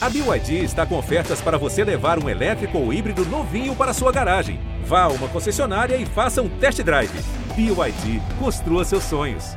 A BYD está com ofertas para você levar um elétrico ou híbrido novinho para sua garagem. Vá a uma concessionária e faça um test drive. BYD, construa seus sonhos.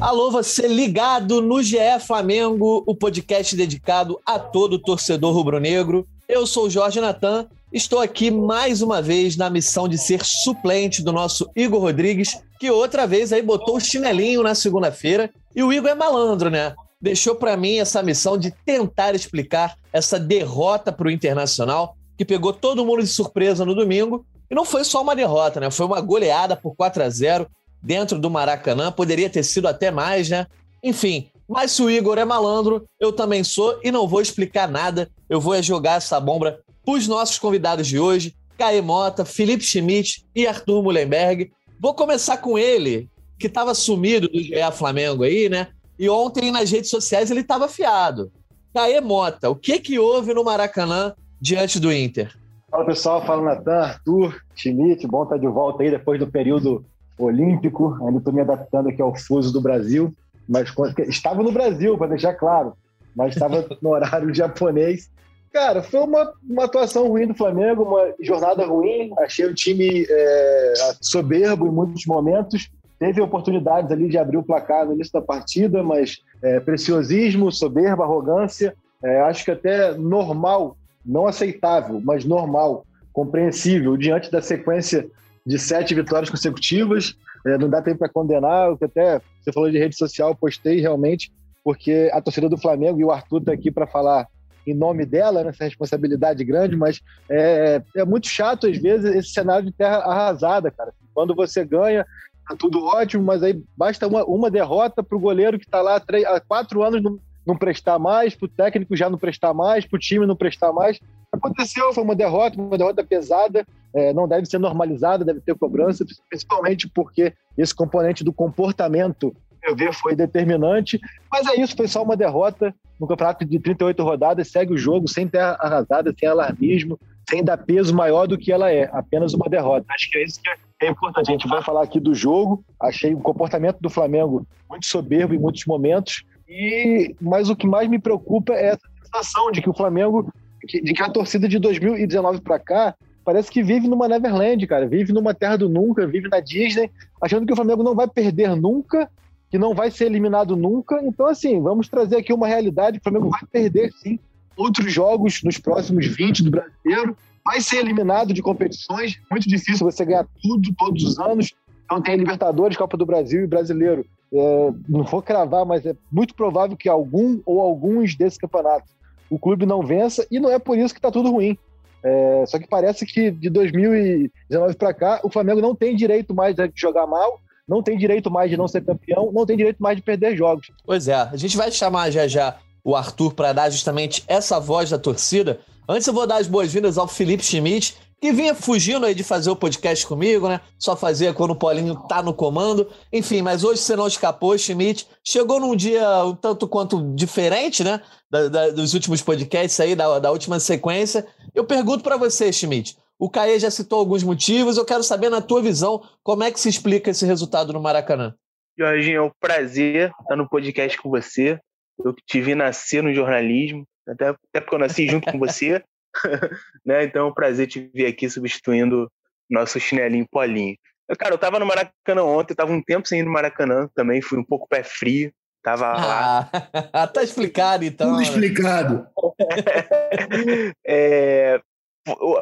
Alô, você ligado no GE Flamengo, o podcast dedicado a todo torcedor rubro-negro. Eu sou o Jorge Natan, estou aqui mais uma vez na missão de ser suplente do nosso Igor Rodrigues, que outra vez aí botou o chinelinho na segunda-feira. E o Igor é malandro, né? Deixou para mim essa missão de tentar explicar essa derrota para o Internacional, que pegou todo mundo de surpresa no domingo. E não foi só uma derrota, né? Foi uma goleada por 4 a 0 dentro do Maracanã, poderia ter sido até mais, né? Enfim, mas se o Igor é malandro, eu também sou e não vou explicar nada. Eu vou jogar essa bomba para os nossos convidados de hoje, Caê Mota, Felipe Schmidt e Arthur Mullenberg. Vou começar com ele, que estava sumido do GE Flamengo aí, né? E ontem nas redes sociais ele estava afiado. Caê Mota, o que que houve no Maracanã diante do Inter? Fala pessoal, fala Natan, Arthur, Schmidt, bom estar de volta aí depois do período olímpico, ainda estou me adaptando aqui ao fuso do Brasil, mas estava no Brasil, para deixar claro, mas estava no horário japonês. Cara, foi uma, uma atuação ruim do Flamengo, uma jornada ruim. Achei o time é, soberbo em muitos momentos. Teve oportunidades ali de abrir o placar no início da partida, mas é, preciosismo, soberba, arrogância. É, acho que até normal, não aceitável, mas normal, compreensível, diante da sequência de sete vitórias consecutivas. É, não dá tempo para condenar, o que até você falou de rede social, postei realmente, porque a torcida do Flamengo e o Arthur está aqui para falar em nome dela, nessa né, responsabilidade grande, mas é, é muito chato, às vezes, esse cenário de terra arrasada, cara. Quando você ganha, tá tudo ótimo, mas aí basta uma, uma derrota para o goleiro que está lá há, três, há quatro anos não, não prestar mais, para o técnico já não prestar mais, para o time não prestar mais. Aconteceu, foi uma derrota, uma derrota pesada, é, não deve ser normalizada, deve ter cobrança, principalmente porque esse componente do comportamento, eu ver, foi determinante. Mas é isso, foi só uma derrota no campeonato de 38 rodadas, segue o jogo sem terra arrasada, sem alarmismo, sem dar peso maior do que ela é, apenas uma derrota. Acho que é isso que é importante. A gente vai falar aqui do jogo, achei o comportamento do Flamengo muito soberbo em muitos momentos, e mas o que mais me preocupa é essa sensação de que o Flamengo de que a torcida de 2019 para cá parece que vive numa Neverland, cara. Vive numa terra do nunca, vive na Disney, achando que o Flamengo não vai perder nunca, que não vai ser eliminado nunca. Então, assim, vamos trazer aqui uma realidade: o Flamengo vai perder, sim, outros jogos nos próximos 20 do brasileiro, vai ser eliminado de competições. Muito difícil você ganhar tudo todos os anos. Então, tem Libertadores, Copa do Brasil e Brasileiro. É, não vou cravar, mas é muito provável que algum ou alguns desses campeonatos o clube não vença e não é por isso que está tudo ruim. É, só que parece que de 2019 para cá o Flamengo não tem direito mais de jogar mal, não tem direito mais de não ser campeão, não tem direito mais de perder jogos. Pois é, a gente vai chamar já já o Arthur para dar justamente essa voz da torcida. Antes eu vou dar as boas-vindas ao Felipe Schmidt, que vinha fugindo aí de fazer o podcast comigo, né? Só fazia quando o Paulinho tá no comando. Enfim, mas hoje você não escapou, Schmidt. Chegou num dia um tanto quanto diferente, né? Da, da, dos últimos podcasts aí, da, da última sequência. Eu pergunto para você, Schmidt. O Caê já citou alguns motivos. Eu quero saber, na tua visão, como é que se explica esse resultado no Maracanã. Jorginho, é um prazer estar no podcast com você. Eu te vi nascer no jornalismo, até, até porque eu nasci junto com você. né? Então é um prazer te ver aqui substituindo nosso chinelinho Polinho. Cara, eu tava no Maracanã ontem, tava um tempo sem ir no Maracanã também, fui um pouco pé frio, tava ah, lá. tá explicado então. Tudo explicado. é,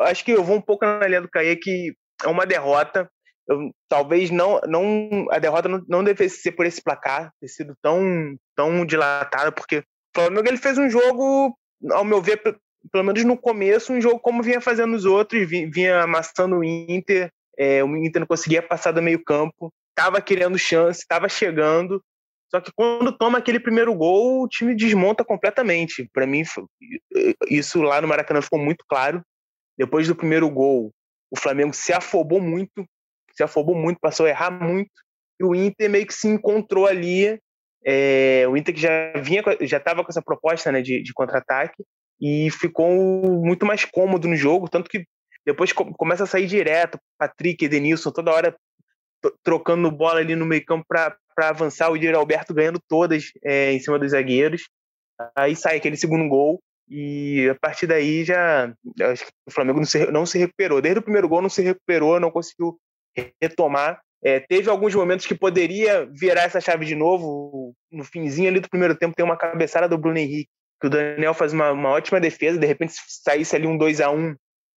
acho que eu vou um pouco na linha do Caê que é uma derrota. Eu, talvez não, não a derrota não, não devesse ser por esse placar, ter sido tão, tão dilatada, porque o Flamengo ele fez um jogo, ao meu ver, pelo menos no começo, um jogo como vinha fazendo os outros, vinha amassando o Inter, é, o Inter não conseguia passar do meio campo, estava querendo chance, estava chegando, só que quando toma aquele primeiro gol, o time desmonta completamente. Para mim, isso lá no Maracanã ficou muito claro. Depois do primeiro gol, o Flamengo se afobou muito, se afobou muito, passou a errar muito, e o Inter meio que se encontrou ali. É, o Inter que já vinha, já estava com essa proposta né, de, de contra-ataque, e ficou muito mais cômodo no jogo, tanto que depois começa a sair direto, Patrick, Edenilson, toda hora trocando bola ali no meio campo para avançar, o Yuri Alberto ganhando todas é, em cima dos zagueiros. Aí sai aquele segundo gol e a partir daí já acho que o Flamengo não se, não se recuperou. Desde o primeiro gol não se recuperou, não conseguiu retomar. É, teve alguns momentos que poderia virar essa chave de novo. No finzinho ali do primeiro tempo tem uma cabeçada do Bruno Henrique, que o Daniel faz uma, uma ótima defesa, de repente se saísse ali um 2 a 1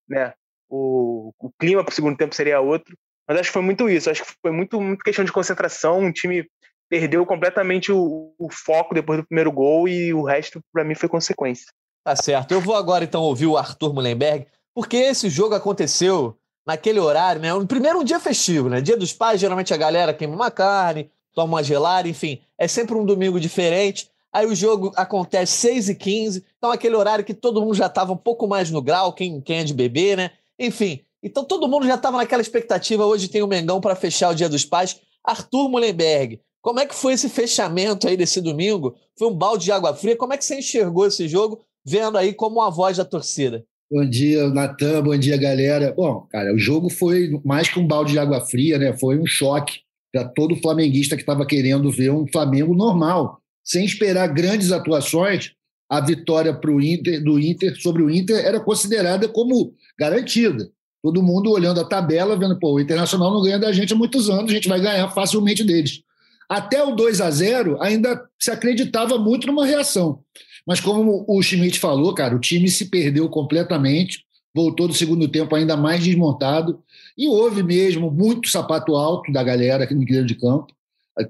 né? O, o clima para o segundo tempo seria outro. Mas acho que foi muito isso. Acho que foi muito, muito questão de concentração. O time perdeu completamente o, o foco depois do primeiro gol e o resto, para mim, foi consequência. Tá certo. Eu vou agora, então, ouvir o Arthur Mullenberg, porque esse jogo aconteceu naquele horário, né? Primeiro dia festivo, né? Dia dos pais, geralmente a galera queima uma carne, toma uma gelada, enfim. É sempre um domingo diferente. Aí o jogo acontece 6 e 15 então aquele horário que todo mundo já estava um pouco mais no grau, quem, quem é de bebê, né? Enfim, então todo mundo já estava naquela expectativa. Hoje tem o Mengão para fechar o Dia dos Pais. Arthur Mullenberg, como é que foi esse fechamento aí desse domingo? Foi um balde de água fria? Como é que você enxergou esse jogo, vendo aí como a voz da torcida? Bom dia, Natan. Bom dia, galera. Bom, cara, o jogo foi mais que um balde de água fria, né? Foi um choque para todo flamenguista que estava querendo ver um Flamengo normal, sem esperar grandes atuações. A vitória pro Inter, do Inter sobre o Inter era considerada como garantida. Todo mundo olhando a tabela, vendo, pô, o Internacional não ganha da gente há muitos anos, a gente vai ganhar facilmente deles. Até o 2 a 0 ainda se acreditava muito numa reação. Mas como o Schmidt falou, cara, o time se perdeu completamente, voltou do segundo tempo ainda mais desmontado, e houve mesmo muito sapato alto da galera aqui no interior de campo,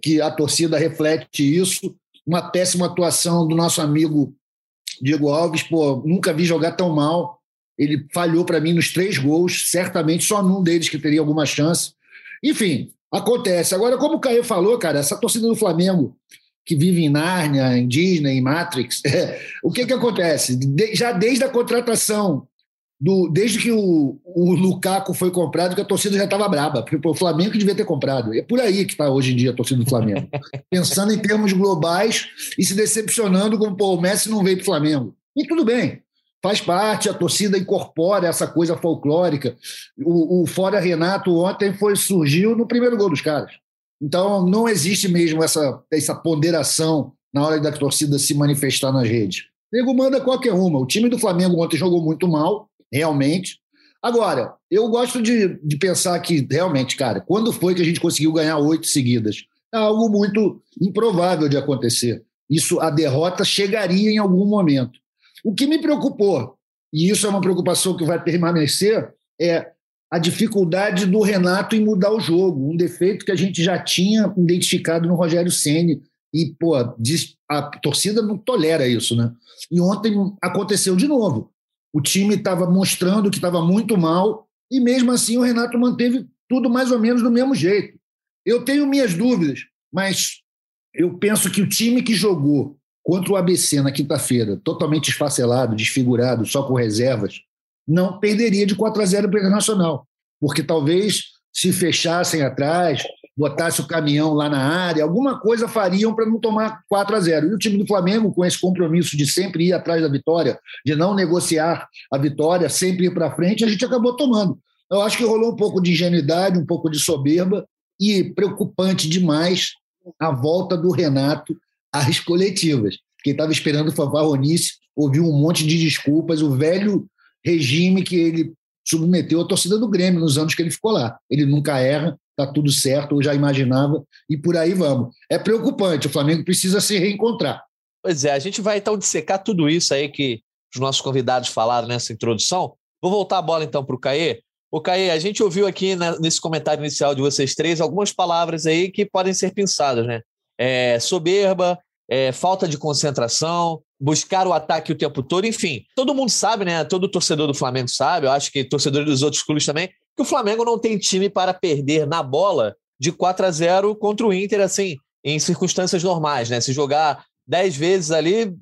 que a torcida reflete isso, uma péssima atuação do nosso amigo Diego Alves, pô, nunca vi jogar tão mal, ele falhou para mim nos três gols, certamente só num deles que teria alguma chance. Enfim, acontece. Agora, como o Caio falou, cara, essa torcida do Flamengo que vive em Nárnia, em Disney, em Matrix, é, o que, que acontece? De, já desde a contratação, do, desde que o, o Lukaku foi comprado, que a torcida já estava braba, porque o Flamengo que devia ter comprado. É por aí que está hoje em dia a torcida do Flamengo. Pensando em termos globais e se decepcionando com o Messi não veio para o Flamengo. E tudo bem, faz parte, a torcida incorpora essa coisa folclórica. O, o Fora Renato ontem foi surgiu no primeiro gol dos caras. Então não existe mesmo essa, essa ponderação na hora da torcida se manifestar nas redes. O nego manda qualquer uma. O time do Flamengo ontem jogou muito mal, realmente. Agora, eu gosto de, de pensar que, realmente, cara, quando foi que a gente conseguiu ganhar oito seguidas? É algo muito improvável de acontecer. Isso, a derrota chegaria em algum momento. O que me preocupou, e isso é uma preocupação que vai permanecer, é a dificuldade do Renato em mudar o jogo, um defeito que a gente já tinha identificado no Rogério Ceni e pô, a torcida não tolera isso, né? E ontem aconteceu de novo. O time estava mostrando que estava muito mal e mesmo assim o Renato manteve tudo mais ou menos do mesmo jeito. Eu tenho minhas dúvidas, mas eu penso que o time que jogou contra o ABC na quinta-feira, totalmente esfacelado, desfigurado, só com reservas, não perderia de 4 a 0 para o Internacional, porque talvez se fechassem atrás, botasse o caminhão lá na área, alguma coisa fariam para não tomar 4 a 0. E o time do Flamengo, com esse compromisso de sempre ir atrás da vitória, de não negociar a vitória, sempre ir para frente, a gente acabou tomando. Eu acho que rolou um pouco de ingenuidade, um pouco de soberba e preocupante demais a volta do Renato às coletivas. Quem estava esperando o fanfarronice ouviu um monte de desculpas, o velho regime que ele submeteu à torcida do Grêmio nos anos que ele ficou lá. Ele nunca erra, está tudo certo, eu já imaginava, e por aí vamos. É preocupante, o Flamengo precisa se reencontrar. Pois é, a gente vai então dissecar tudo isso aí que os nossos convidados falaram nessa introdução. Vou voltar a bola então para o Caê. O Caê, a gente ouviu aqui nesse comentário inicial de vocês três algumas palavras aí que podem ser pensadas, né? É, soberba, é, falta de concentração, buscar o ataque o tempo todo, enfim. Todo mundo sabe, né? Todo torcedor do Flamengo sabe, eu acho que torcedores dos outros clubes também, que o Flamengo não tem time para perder na bola de 4 a 0 contra o Inter, assim, em circunstâncias normais, né? Se jogar 10 vezes ali,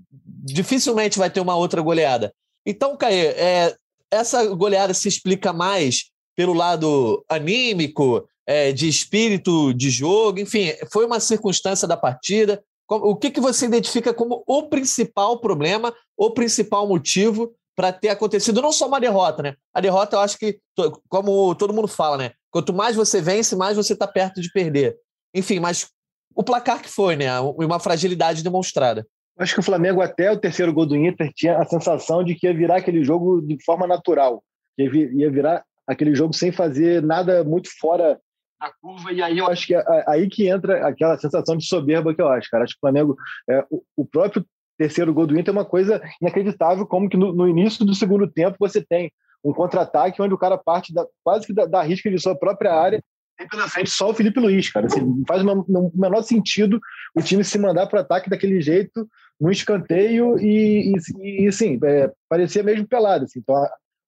dificilmente vai ter uma outra goleada. Então, Caê, é, essa goleada se explica mais pelo lado anímico, é, de espírito de jogo, enfim, foi uma circunstância da partida. O que, que você identifica como o principal problema, o principal motivo para ter acontecido não só uma derrota, né? A derrota, eu acho que, como todo mundo fala, né? Quanto mais você vence, mais você está perto de perder. Enfim, mas o placar que foi, né? Uma fragilidade demonstrada. Acho que o Flamengo, até o terceiro gol do Inter, tinha a sensação de que ia virar aquele jogo de forma natural. Ia virar aquele jogo sem fazer nada muito fora da curva. E aí eu acho que é aí que entra aquela sensação de soberba que eu acho, cara. Acho que o Flamengo, é, o próprio terceiro gol do Inter é uma coisa inacreditável, como que no, no início do segundo tempo você tem um contra-ataque onde o cara parte da, quase que da, da risca de sua própria área tem pela frente só o Felipe Luiz, cara. Assim, não faz o menor sentido o time se mandar para o ataque daquele jeito no escanteio e, e, e assim, é, parecia mesmo pelado. Assim. Então,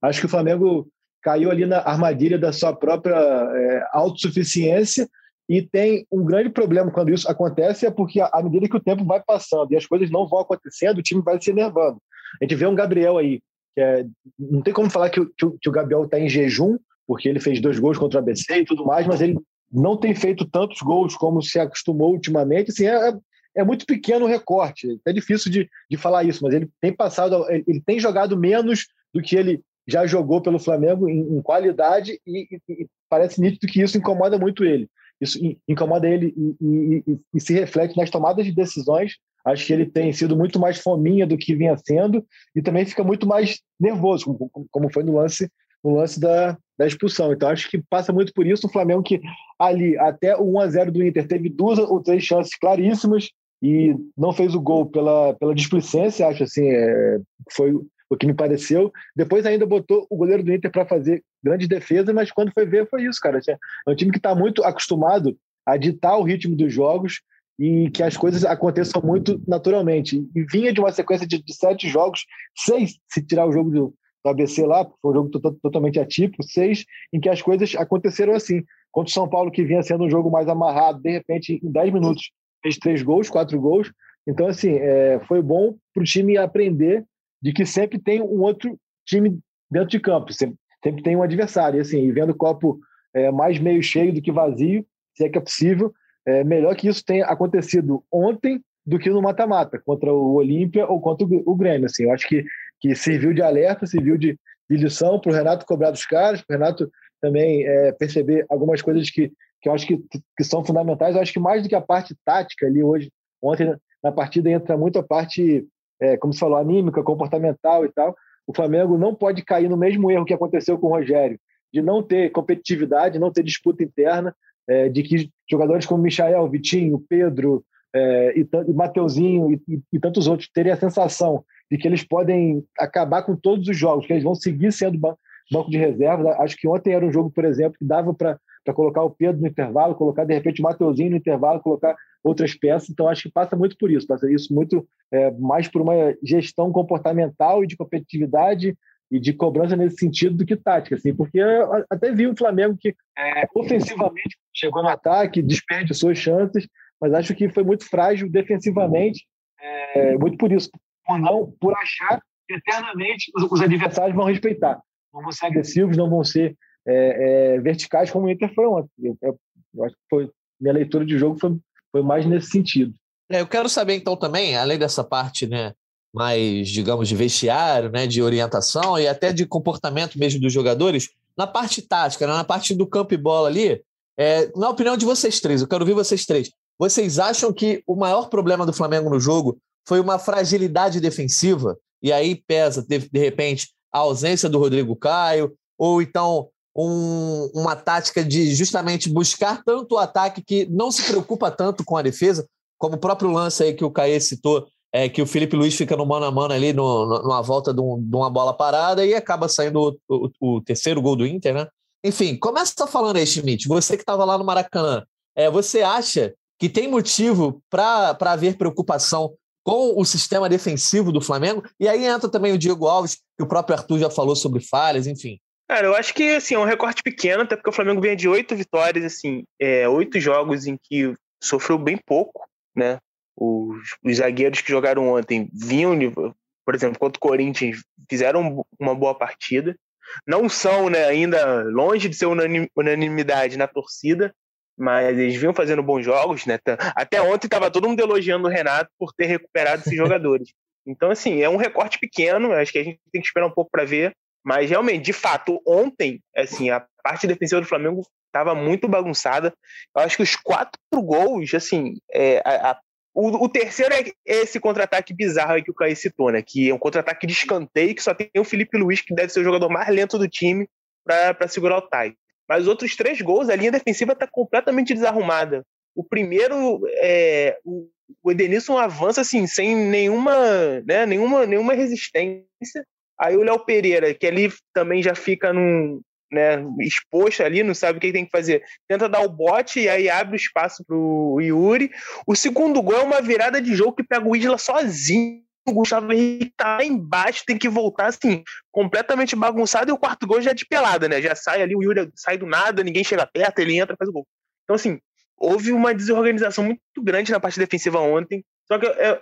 acho que o Flamengo caiu ali na armadilha da sua própria é, autossuficiência e tem um grande problema quando isso acontece, é porque à medida que o tempo vai passando e as coisas não vão acontecendo, o time vai se enervando. A gente vê um Gabriel aí, que é, não tem como falar que, o, que o Gabriel está em jejum, porque ele fez dois gols contra o ABC e tudo mais, mas ele não tem feito tantos gols como se acostumou ultimamente. Assim, é, é, é muito pequeno o recorte. É difícil de, de falar isso, mas ele tem passado, ele tem jogado menos do que ele já jogou pelo Flamengo em, em qualidade e, e, e, parece nítido que isso incomoda muito ele. Isso incomoda ele e, e, se reflete nas tomadas de decisões. Acho que ele tem sido muito mais fominha do que vinha sendo e também fica muito mais nervoso, como, como foi no lance no lance da, da expulsão. Então acho que passa muito por isso. O Flamengo que ali até o 1 a 0 do Inter teve duas ou três chances claríssimas e não fez o gol pela, pela displicência, acho assim, é, foi o que me pareceu. Depois ainda botou o goleiro do Inter para fazer grande defesa, mas quando foi ver foi isso, cara. É um time que está muito acostumado a ditar o ritmo dos jogos e que as coisas aconteçam muito naturalmente. E vinha de uma sequência de, de sete jogos, seis, se tirar o jogo do, do ABC lá, foi um jogo totalmente atípico, seis, em que as coisas aconteceram assim. Contra o São Paulo, que vinha sendo um jogo mais amarrado, de repente, em dez minutos, fez três gols, quatro gols. Então, assim, é, foi bom para o time aprender de que sempre tem um outro time dentro de campo, sempre, sempre tem um adversário. E, assim, vendo o copo é, mais meio cheio do que vazio, se é que é possível, é melhor que isso tenha acontecido ontem do que no mata-mata, contra o Olímpia ou contra o Grêmio. Assim, eu acho que, que serviu de alerta, serviu de, de lição para o Renato cobrar dos caras, para o Renato também é, perceber algumas coisas que, que eu acho que, que são fundamentais. Eu acho que mais do que a parte tática ali hoje, ontem na partida entra muito a parte é, como você falou, anímica, comportamental e tal, o Flamengo não pode cair no mesmo erro que aconteceu com o Rogério, de não ter competitividade, não ter disputa interna, é, de que jogadores como Michael, Vitinho, Pedro é, e, e Mateuzinho e, e, e, tantos outros terem a sensação de que eles podem acabar com todos os jogos, que eles vão seguir sendo banco de reserva. Acho que ontem era um jogo, por exemplo, que dava para colocar o Pedro no intervalo, colocar de repente o Mateuzinho no intervalo, colocar outras peças. Então, acho que passa muito por isso, passa isso muito é, mais por uma gestão comportamental e de competitividade e de cobrança nesse sentido do que tática, assim, porque até vi um Flamengo que é, ofensivamente chegou no ataque, desperdiçou chances, mas acho que foi muito frágil defensivamente, é, muito por isso, por não, por achar que eternamente os, os, adversários vão respeitar, não vão ser agressivos, não vão ser é, é verticais como o Inter foi ontem. Eu, eu, eu acho que foi minha leitura de jogo foi foi mais nesse sentido. É, eu quero saber, então, também, além dessa parte, né, mais, digamos, de vestiário, né, de orientação e até de comportamento mesmo dos jogadores, na parte tática, né, na parte do campo e bola ali, é, na opinião de vocês três, eu quero ouvir vocês três. Vocês acham que o maior problema do Flamengo no jogo foi uma fragilidade defensiva? E aí pesa, de, de repente, a ausência do Rodrigo Caio, ou então um, uma tática de justamente buscar tanto o ataque que não se preocupa tanto com a defesa, como o próprio lance aí que o Caê citou, é, que o Felipe Luiz fica no mano a mano ali no, no, numa volta de, um, de, uma bola parada e acaba saindo o, o, o, terceiro gol do Inter, né? Enfim, começa falando aí, Schmidt, você que estava lá no Maracanã, é, você acha que tem motivo para haver preocupação com o sistema defensivo do Flamengo? E aí entra também o Diego Alves, que o próprio Arthur já falou sobre falhas, enfim. Cara, eu acho que assim, é um recorte pequeno, até porque o Flamengo vinha de oito vitórias, assim, é, oito jogos em que sofreu bem pouco, né? Os, os zagueiros que jogaram ontem vinham, por exemplo, contra o Corinthians, fizeram uma boa partida. Não são né, ainda longe de ser unanimidade na torcida, mas eles vinham fazendo bons jogos, né? Até ontem estava todo mundo elogiando o Renato por ter recuperado esses jogadores. Então, assim, é um recorte pequeno, acho que a gente tem que esperar um pouco para ver mas realmente, de fato, ontem, assim, a parte defensiva do Flamengo estava muito bagunçada. Eu acho que os quatro gols, assim, é, a, a, o, o, terceiro é esse contra-ataque bizarro aí que o Caí citou, né? Que é um contra-ataque de escanteio que só tem o Felipe Luiz, que deve ser o jogador mais lento do time, para segurar o Tai. Mas os outros três gols, a linha defensiva está completamente desarrumada. O primeiro, é, o, o Edenilson avança assim, sem nenhuma, né, nenhuma, nenhuma resistência. Aí o Léo Pereira, que ali também já fica num, né, exposto ali, não sabe o que tem que fazer. Tenta dar o bote e aí abre o espaço pro Yuri. O segundo gol é uma virada de jogo que pega o Isla sozinho. O Gustavo Henrique tá lá embaixo, tem que voltar assim, completamente bagunçado, e o quarto gol já é de pelada, né? Já sai ali, o Yuri sai do nada, ninguém chega perto, ele entra, faz o gol. Então, assim, houve uma desorganização muito grande na parte defensiva ontem. Só que é, é,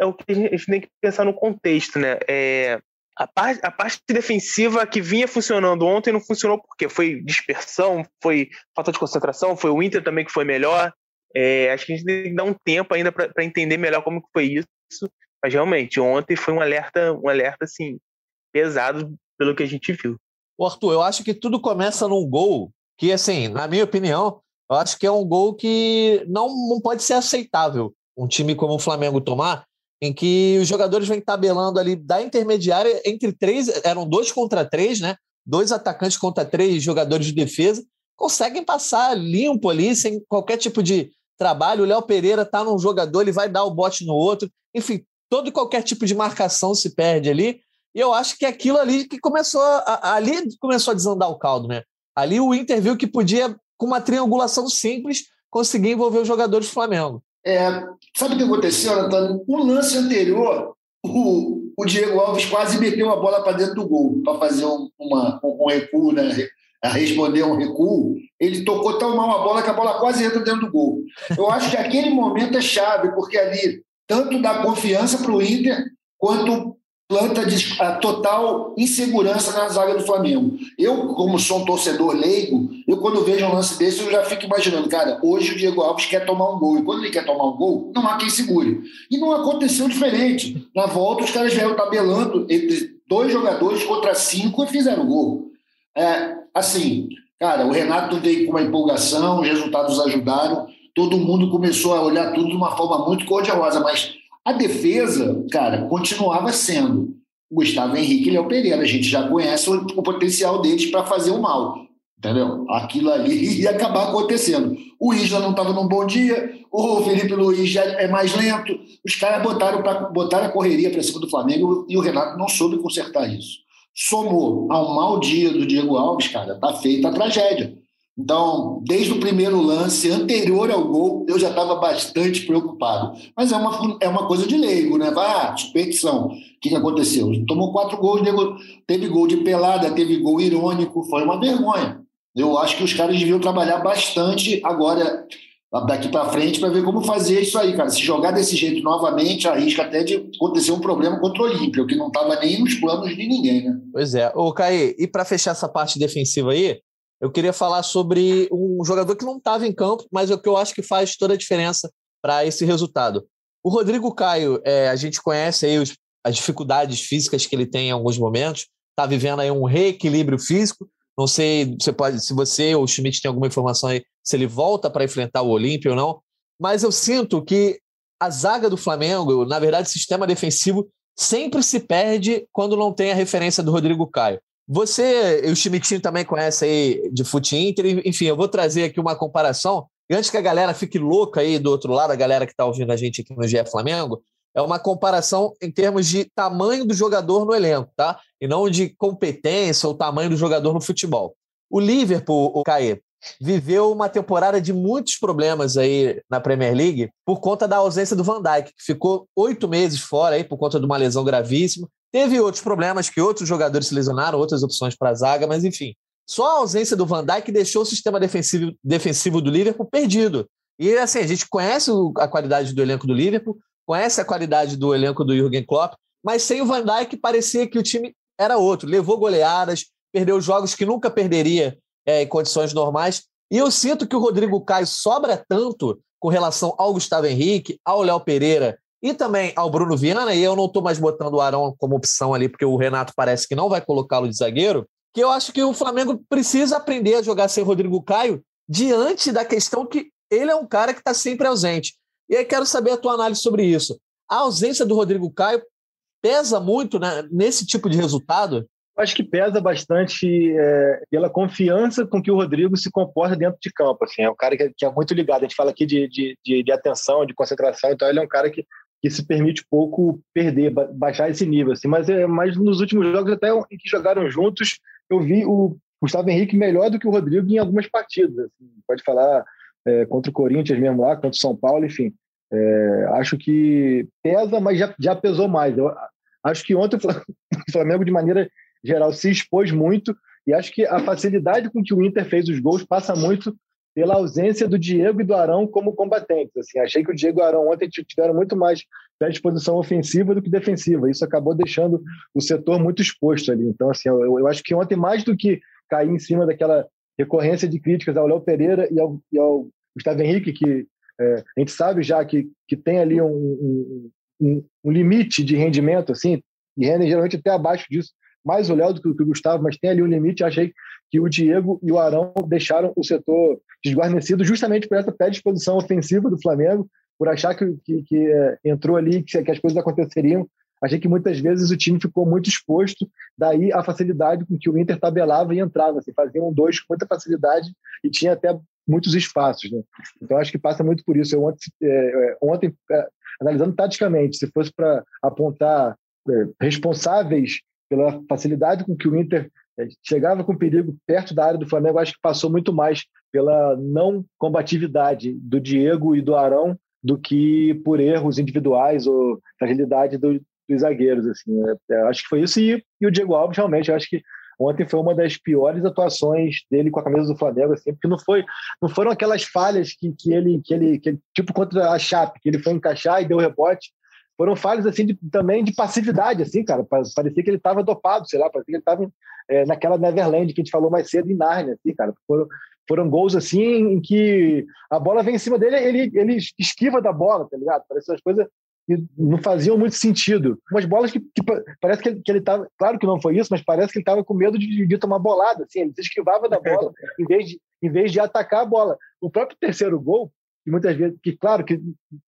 é o que a gente tem que pensar no contexto, né? É, a, parte, a parte defensiva que vinha funcionando ontem não funcionou porque foi dispersão, foi falta de concentração, foi o Inter também que foi melhor. É, acho que a gente tem que dar um tempo ainda para entender melhor como que foi isso. Mas realmente, ontem foi um alerta, um alerta assim, pesado pelo que a gente viu. O Arthur, eu acho que tudo começa num gol que, assim, na minha opinião, eu acho que é um gol que não, não pode ser aceitável um time como o Flamengo tomar, em que os jogadores vêm tabelando ali da intermediária entre três, eram dois contra três, né? Dois atacantes contra três jogadores de defesa, conseguem passar limpo ali, sem qualquer tipo de trabalho. O Léo Pereira tá num jogador, ele vai dar o bote no outro. Enfim, todo e qualquer tipo de marcação se perde ali. E eu acho que é aquilo ali que começou. A, ali começou a desandar o caldo, né? Ali o Inter viu que podia, com uma triangulação simples, conseguir envolver os jogadores do Flamengo. É, sabe o que aconteceu, Antônio? O lance anterior, o, o Diego Alves quase meteu a bola para dentro do gol, para fazer um, uma, um recuo, né? a responder um recuo, ele tocou tão mal a bola que a bola quase entra dentro do gol. Eu acho que aquele momento é chave, porque ali tanto dá confiança para o Inter, quanto planta a total insegurança na zaga do Flamengo. Eu, como sou um torcedor leigo, eu quando vejo um lance desse, eu já fico imaginando, cara, hoje o Diego Alves quer tomar um gol, e quando ele quer tomar um gol, não há quem segure. E não aconteceu diferente. Na volta, os caras vieram tabelando entre dois jogadores contra cinco e fizeram gol. É, assim, cara, o Renato veio com uma empolgação, os resultados ajudaram, todo mundo começou a olhar tudo de uma forma muito cor-de-rosa, mas a defesa, cara, continuava sendo Gustavo Henrique e Léo Pereira. A gente já conhece o, o potencial deles para fazer o mal. Entendeu? Aquilo ali ia acabar acontecendo. O Isla não estava num bom dia, o Felipe Luiz já é mais lento. Os caras botaram, pra, botaram a correria para cima do Flamengo e o Renato não soube consertar isso. Somou ao mau dia do Diego Alves, cara, tá feita a tragédia. Então, desde o primeiro lance anterior ao gol, eu já estava bastante preocupado. Mas é uma, é uma coisa de leigo, né? Vai, ah. O que, que aconteceu? Tomou quatro gols, teve gol de pelada, teve gol irônico, foi uma vergonha. Eu acho que os caras deviam trabalhar bastante agora, daqui para frente, para ver como fazer isso aí, cara. Se jogar desse jeito novamente, arrisca até de acontecer um problema contra o Olímpia, o que não estava nem nos planos de ninguém, né? Pois é. Ô, Caí, e para fechar essa parte defensiva aí, eu queria falar sobre um jogador que não estava em campo, mas é o que eu acho que faz toda a diferença para esse resultado. O Rodrigo Caio, é, a gente conhece aí os, as dificuldades físicas que ele tem em alguns momentos, está vivendo aí um reequilíbrio físico. Não sei você pode, se você ou o Schmidt tem alguma informação aí, se ele volta para enfrentar o Olímpio ou não. Mas eu sinto que a zaga do Flamengo, na verdade, o sistema defensivo sempre se perde quando não tem a referência do Rodrigo Caio. Você e o Chimitinho também conhece aí de Fute Inter, enfim, eu vou trazer aqui uma comparação. E antes que a galera fique louca aí do outro lado, a galera que está ouvindo a gente aqui no GE Flamengo, é uma comparação em termos de tamanho do jogador no elenco, tá? E não de competência ou tamanho do jogador no futebol. O Liverpool, o Caê, viveu uma temporada de muitos problemas aí na Premier League por conta da ausência do Van Dijk, que ficou oito meses fora aí por conta de uma lesão gravíssima. Teve outros problemas que outros jogadores se lesionaram, outras opções para a zaga, mas enfim. Só a ausência do Van Dijk deixou o sistema defensivo, defensivo do Liverpool perdido. E assim, a gente conhece a qualidade do elenco do Liverpool, conhece a qualidade do elenco do Jürgen Klopp, mas sem o Van Dijk parecia que o time era outro. Levou goleadas, perdeu jogos que nunca perderia é, em condições normais. E eu sinto que o Rodrigo Caio sobra tanto com relação ao Gustavo Henrique, ao Léo Pereira e também ao Bruno Viana, e eu não estou mais botando o Arão como opção ali, porque o Renato parece que não vai colocá-lo de zagueiro, que eu acho que o Flamengo precisa aprender a jogar sem Rodrigo Caio diante da questão que ele é um cara que está sempre ausente. E aí quero saber a tua análise sobre isso. A ausência do Rodrigo Caio pesa muito né, nesse tipo de resultado? Acho que pesa bastante é, pela confiança com que o Rodrigo se comporta dentro de campo. Assim, é um cara que é, é muito ligado. A gente fala aqui de, de, de, de, atenção, de concentração, então ele é um cara que, que se permite pouco perder, baixar esse nível. Assim. Mas, é, mas nos últimos jogos, até em que jogaram juntos, eu vi o Gustavo Henrique melhor do que o Rodrigo em algumas partidas. Assim. Pode falar é, contra o Corinthians mesmo lá, contra o São Paulo, enfim. É, acho que pesa, mas já, já pesou mais. Eu acho que ontem o Flamengo, de maneira geral, se expôs muito e acho que a facilidade com que o Inter fez os gols passa muito pela ausência do Diego e do Arão como combatentes. Assim, achei que o Diego e o Arão ontem tiveram muito mais predisposição ofensiva do que defensiva. Isso acabou deixando o setor muito exposto ali. Então, assim, eu, eu acho que ontem, mais do que cair em cima daquela recorrência de críticas ao Léo Pereira e ao, e ao Gustavo Henrique, que é, a gente sabe já que, que tem ali um, um, um, limite de rendimento, assim, e rendem geralmente até abaixo disso, mais o Léo do que o Gustavo, mas tem ali um limite. Achei que o Diego e o Arão deixaram o setor desguarnecido justamente por essa predisposição ofensiva do Flamengo, por achar que, que, que é, entrou ali, que, que as coisas aconteceriam Achei que muitas vezes o time ficou muito exposto, daí a facilidade com que o Inter tabelava e entrava, assim, fazia um dois com muita facilidade e tinha até muitos espaços. Né? Então acho que passa muito por isso. Eu ontem, é, é ontem é, analisando taticamente, se fosse para apontar é, responsáveis pela facilidade com que o Inter chegava com perigo perto da área do Flamengo, acho que passou muito mais pela não combatividade do Diego e do Arão do que por erros individuais ou fragilidade do, dos zagueiros. Assim, é, é, acho que foi isso. E, e o Diego Alves, realmente, acho que ontem foi uma das piores atuações dele com a camisa do Flamengo, assim, porque não foi, não foram aquelas falhas que, que, ele, que ele, que ele, tipo contra a Chape, que ele foi encaixar e deu rebote. Foram falhas assim de, também de passividade, assim, cara. Parecia que ele estava dopado, sei lá, parecia que ele estava é, naquela Neverland que a gente falou mais cedo em Nárnia, assim, cara. Foram, foram gols assim em que a bola vem em cima dele, ele, ele esquiva da bola, tá ligado? Parece umas coisas que não faziam muito sentido. Umas bolas que, que parece que ele, que ele tava, claro que não foi isso, mas parece que ele estava com medo de, de, tomar bolada, assim, ele se esquivava da bola em vez, de, em vez de atacar a bola. O próprio terceiro gol, que muitas vezes, que claro que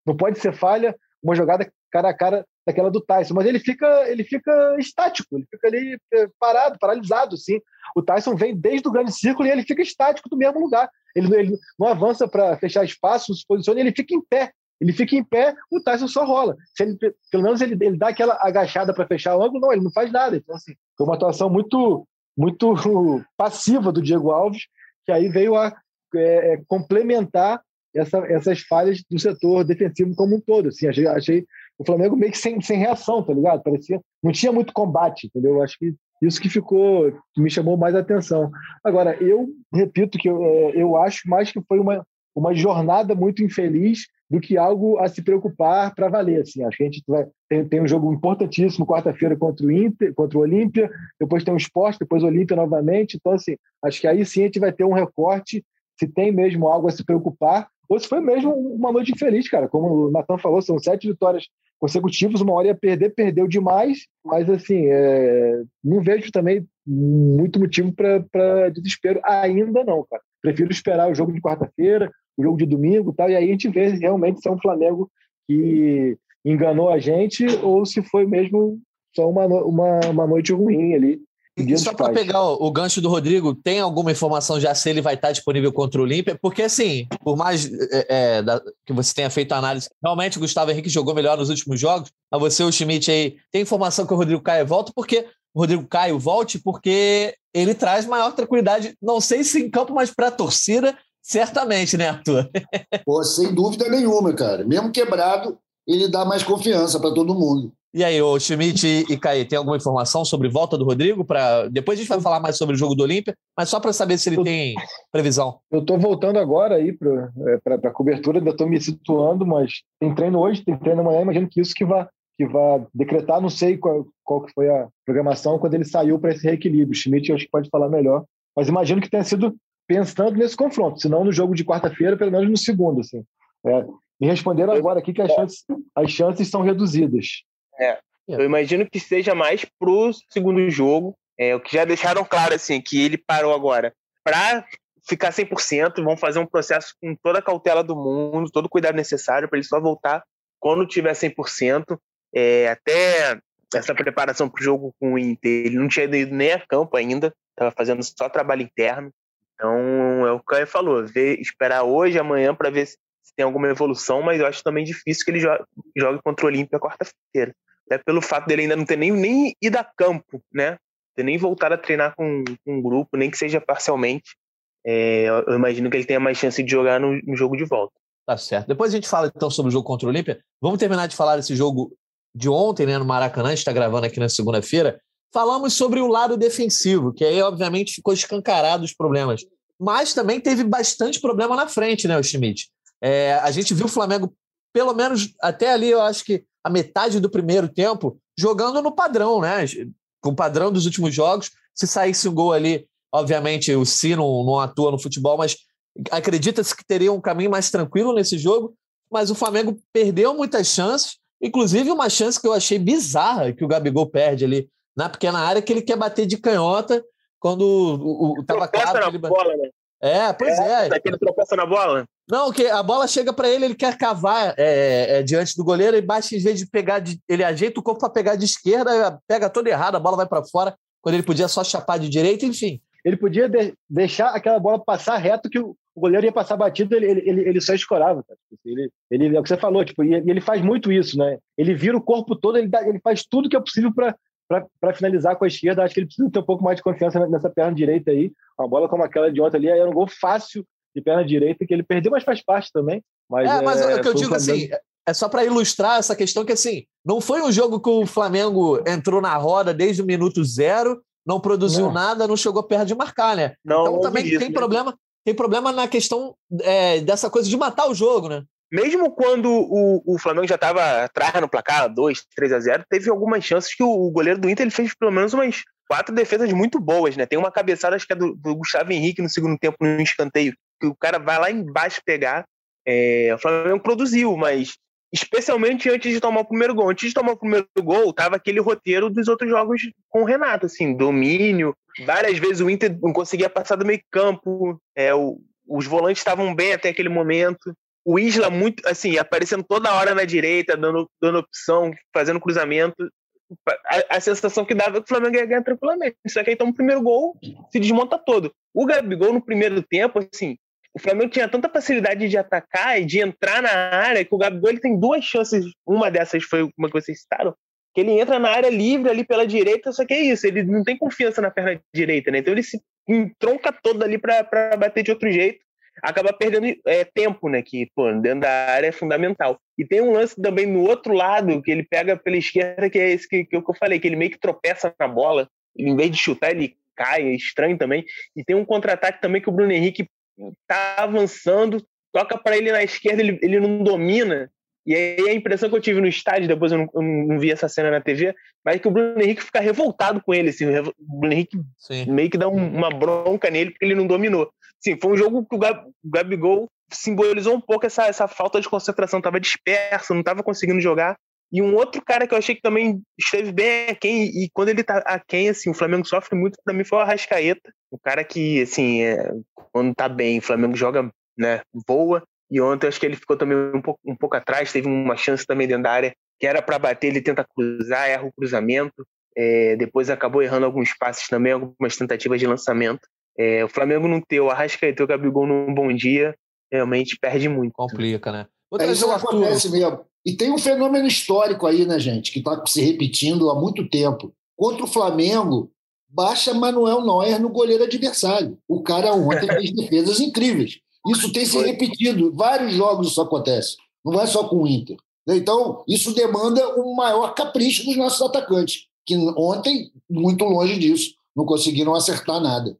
não pode ser falha, uma jogada cara a cara daquela do Tyson, mas ele fica, ele fica estático, ele fica ali é, parado, paralisado, assim. O Tyson vem desde o grande círculo e ele fica estático do mesmo lugar. Ele, ele não avança para fechar espaço, se posiciona, ele fica em pé. Ele fica em pé, o Tyson só rola. Se ele, pelo menos ele, ele dá aquela agachada para fechar o ângulo, não, ele não faz nada. Então, assim, foi uma atuação muito, muito passiva do Diego Alves, que aí veio a é, é, complementar essa, essas falhas do setor defensivo como um todo. Assim, achei, achei o Flamengo meio que sem, sem reação, tá ligado? Parecia, não tinha muito combate, entendeu? Acho que isso que ficou, que me chamou mais atenção. Agora, eu repito que eu, é, eu acho mais que foi uma, uma jornada muito infeliz do que algo a se preocupar para valer. Assim. Acho que a gente vai, tem, tem um jogo importantíssimo quarta-feira contra o Inter, contra o Olímpia, depois tem o esporte, depois o Olímpia novamente. Então, assim, acho que aí sim a gente vai ter um recorte, se tem mesmo algo a se preocupar, ou se foi mesmo uma noite infeliz, cara. Como o Natan falou, são sete vitórias consecutivas, uma hora ia perder, perdeu demais, mas assim, é... não vejo também muito motivo para desespero ainda não, cara. Prefiro esperar o jogo de quarta-feira, o jogo de domingo tal, e aí a gente vê realmente se é um Flamengo que enganou a gente ou se foi mesmo só uma, uma, uma noite ruim ali. E só para pegar o, o, gancho do Rodrigo, tem alguma informação já se ele vai estar disponível contra o Olímpia? Porque, assim, por mais é, é, da, que você tenha feito a análise, realmente o Gustavo Henrique jogou melhor nos últimos jogos. A você, o Schmidt, aí, tem informação que o Rodrigo Caio volta, porque o Rodrigo Caio volte, porque ele traz maior tranquilidade, não sei se em campo, mas para a torcida Certamente, né, Arthur? Pô, sem dúvida nenhuma, cara. Mesmo quebrado, ele dá mais confiança para todo mundo. E aí, o Schmidt e Caí, tem alguma informação sobre volta do Rodrigo? Pra... Depois a gente vai falar mais sobre o jogo do Olímpia, mas só para saber se ele tem previsão. Eu estou voltando agora aí para é, a cobertura, ainda estou me situando, mas tem treino hoje, tem treino amanhã, imagino que isso que vai que vai decretar, não sei qual, qual que foi a programação quando ele saiu para esse reequilíbrio. O Schmidt acho que pode falar melhor, mas imagino que tenha sido pensando nesse confronto, se não no jogo de quarta-feira, pelo menos no segundo. Assim. É, e responderam agora aqui que as chances, as chances são reduzidas. É. Eu imagino que seja mais pro segundo jogo. É, o que já deixaram claro, assim, que ele parou agora para ficar 100%, vão fazer um processo com toda a cautela do mundo, todo o cuidado necessário para ele só voltar quando tiver 100%. É, até essa preparação para o jogo com o Inter, ele não tinha ido nem a campo ainda, estava fazendo só trabalho interno. Então, é o que o Caio falou, ver, esperar hoje, amanhã, para ver se, se, tem alguma evolução, mas eu acho também difícil que ele jogue, jogue contra o Olímpia quarta-feira. Até pelo fato dele ainda não ter nem, nem ido a campo, né? Ter nem voltado a treinar com, com um grupo, nem que seja parcialmente. É, eu imagino que ele tenha mais chance de jogar no, no jogo de volta. Tá certo. Depois a gente fala então sobre o jogo contra o Olímpia. Vamos terminar de falar desse jogo de ontem, né, no Maracanã, a gente está gravando aqui na segunda-feira. Falamos sobre o lado defensivo, que aí, obviamente, ficou escancarado os problemas. Mas também teve bastante problema na frente, né, o Schmidt? É, a gente viu o Flamengo, pelo menos até ali, eu acho que a metade do primeiro tempo, jogando no padrão, né? Com o padrão dos últimos jogos. Se saísse um gol ali, obviamente o Sino não atua no futebol, mas acredita-se que teria um caminho mais tranquilo nesse jogo. Mas o Flamengo perdeu muitas chances, inclusive uma chance que eu achei bizarra que o Gabigol perde ali na pequena área, que ele quer bater de canhota quando o, o, tava claro. Ele... Bola, né? É, pois é. é. Ele tropeça na bola? Não, que a bola chega para ele, ele quer cavar é, é, diante do goleiro e baixa, em vez de pegar, de, ele ajeita o corpo para pegar de esquerda, pega todo errado, a bola vai para fora, quando ele podia só chapar de direita, enfim. Ele podia de, deixar aquela bola passar reto, que o, o goleiro ia passar batido, ele, ele, ele só escorava. Ele, ele, é o que você falou, tipo, e ele faz muito isso, né? Ele vira o corpo todo, ele, dá, ele faz tudo que é possível para finalizar com a esquerda. Acho que ele precisa ter um pouco mais de confiança nessa perna direita aí. Uma bola como aquela de ontem ali era um gol fácil de perna direita que ele perdeu, mas faz parte também. Mas, é, mas é, o que eu digo assim, é só para ilustrar essa questão que assim, não foi um jogo que o Flamengo entrou na roda desde o minuto zero, não produziu não. nada, não chegou perto de marcar, né? Não, então também isso, tem né? problema, tem problema na questão é, dessa coisa de matar o jogo, né? Mesmo quando o, o Flamengo já estava atrás no placar, 2, 3 a 0, teve algumas chances que o, o goleiro do Inter ele fez pelo menos umas quatro defesas muito boas, né? Tem uma cabeçada, acho que é do, do Gustavo Henrique no segundo tempo, no escanteio, que o cara vai lá embaixo pegar. É, o Flamengo produziu, mas especialmente antes de tomar o primeiro gol. Antes de tomar o primeiro gol, tava aquele roteiro dos outros jogos com o Renato, assim, domínio. Várias vezes o Inter não conseguia passar do meio campo, é, o, os volantes estavam bem até aquele momento. O Isla muito, assim, aparecendo toda hora na direita, dando, dando opção, fazendo cruzamento. A, a sensação que dava é que o Flamengo ia ganhar tranquilamente. Só que aí toma o primeiro gol, se desmonta todo. O Gabigol, no primeiro tempo, assim, o Flamengo tinha tanta facilidade de atacar e de entrar na área que o Gabigol ele tem duas chances. Uma dessas foi uma que vocês citaram, que ele entra na área livre ali pela direita, só que é isso, ele não tem confiança na perna direita, né? Então ele se entronca todo ali para bater de outro jeito, acaba perdendo é, tempo, né? Que, pô, dentro da área é fundamental. E tem um lance também no outro lado, que ele pega pela esquerda, que é esse que, que eu falei, que ele meio que tropeça na bola, em vez de chutar, ele cai, é estranho também. E tem um contra-ataque também que o Bruno Henrique tá avançando, toca para ele na esquerda, ele, ele não domina. E aí a impressão que eu tive no estádio, depois eu não, eu não vi essa cena na TV, mas é que o Bruno Henrique fica revoltado com ele. Assim, o Bruno Henrique Sim. meio que dá um, uma bronca nele porque ele não dominou. Sim, foi um jogo que o, Gab, o Gabigol simbolizou um pouco essa, essa falta de concentração, estava disperso, não estava conseguindo jogar. E um outro cara que eu achei que também esteve bem aquém, e quando ele tá aquém, assim, o Flamengo sofre muito, para mim foi o Arrascaeta. O cara que, assim, é, quando tá bem, o Flamengo joga, né, voa. E ontem acho que ele ficou também um pouco, um pouco atrás, teve uma chance também dentro da área, que era para bater, ele tenta cruzar, erra o cruzamento. É, depois acabou errando alguns passes também, algumas tentativas de lançamento. É, o Flamengo não ter o Arrascaeta e o Gabigol num bom dia, realmente perde muito. Complica, né? é, isso acontece mesmo. E tem um fenômeno histórico aí, né, gente, que está se repetindo há muito tempo. Contra o Flamengo, baixa Manuel Neuer no goleiro adversário. O cara ontem fez defesas incríveis. Isso tem se repetido. Vários jogos isso acontece. Não é só com o Inter. Então, isso demanda um maior capricho dos nossos atacantes, que ontem, muito longe disso, não conseguiram acertar nada.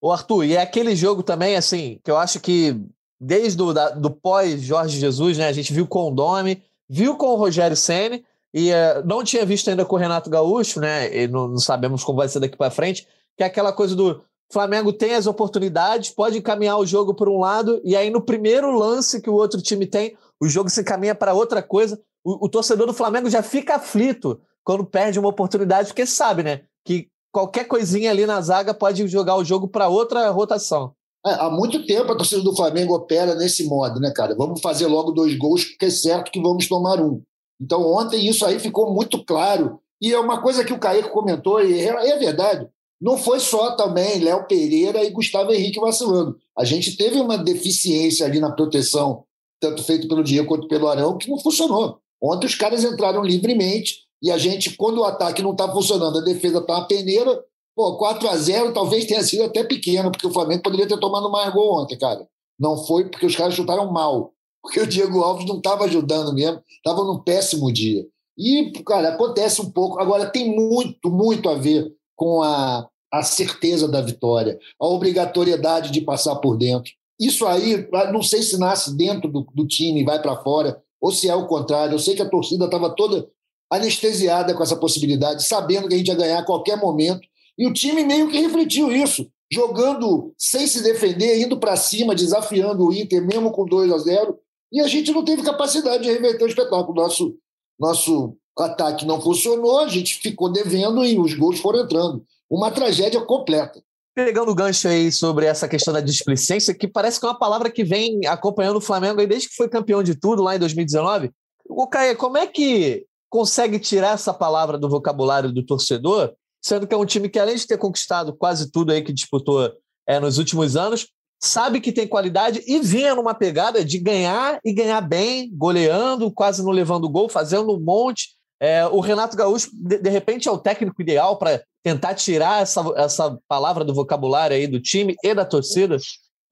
O Arthur, e é aquele jogo também, assim, que eu acho que desde o da, do pós-Jorge Jesus, né, a gente viu com o Domi, viu com o Rogério Ceni e uh, não tinha visto ainda com o Renato Gaúcho, né? E não, não sabemos como vai ser daqui para frente, que é aquela coisa do Flamengo tem as oportunidades, pode encaminhar o jogo por um lado, e aí no primeiro lance que o outro time tem, o jogo se encaminha para outra coisa. O, o, torcedor do Flamengo já fica aflito quando perde uma oportunidade, porque sabe, né? Que qualquer coisinha ali na zaga pode jogar o jogo para outra rotação. É, há muito tempo a torcida do Flamengo opera nesse modo, né, cara? Vamos fazer logo dois gols, porque é certo que vamos tomar um. Então, ontem isso aí ficou muito claro. E é uma coisa que o Caíco comentou, e é, é verdade. Não foi só também Léo Pereira e Gustavo Henrique vacilando. A gente teve uma deficiência ali na proteção, tanto feito pelo Diego quanto pelo Arão, que não funcionou. Ontem os caras entraram livremente e a gente, quando o ataque não está funcionando, a defesa está uma peneira, Pô, 4 a 0 talvez tenha sido até pequeno, porque o Flamengo poderia ter tomado mais gol ontem, cara. Não foi porque os caras chutaram mal. Porque o Diego Alves não estava ajudando mesmo, estava num péssimo dia. E, cara, acontece um pouco. Agora, tem muito, muito a ver com a, a certeza da vitória, a obrigatoriedade de passar por dentro. Isso aí, não sei se nasce dentro do, do time e vai para fora, ou se é o contrário. Eu sei que a torcida estava toda anestesiada com essa possibilidade, sabendo que a gente ia ganhar a qualquer momento e o time meio que refletiu isso, jogando sem se defender, indo para cima, desafiando o Inter, mesmo com 2 a 0 E a gente não teve capacidade de reverter o espetáculo. Nosso, nosso ataque não funcionou, a gente ficou devendo e os gols foram entrando. Uma tragédia completa. Pegando o gancho aí sobre essa questão da displicência, que parece que é uma palavra que vem acompanhando o Flamengo desde que foi campeão de tudo lá em 2019. O Caê, como é que consegue tirar essa palavra do vocabulário do torcedor sendo que é um time que, além de ter conquistado quase tudo aí que disputou é, nos últimos anos, sabe que tem qualidade e vinha numa pegada de ganhar e ganhar bem, goleando, quase não levando gol, fazendo um monte. É, o Renato Gaúcho, de, de, repente, é o técnico ideal para tentar tirar essa, essa palavra do vocabulário aí do time e da torcida?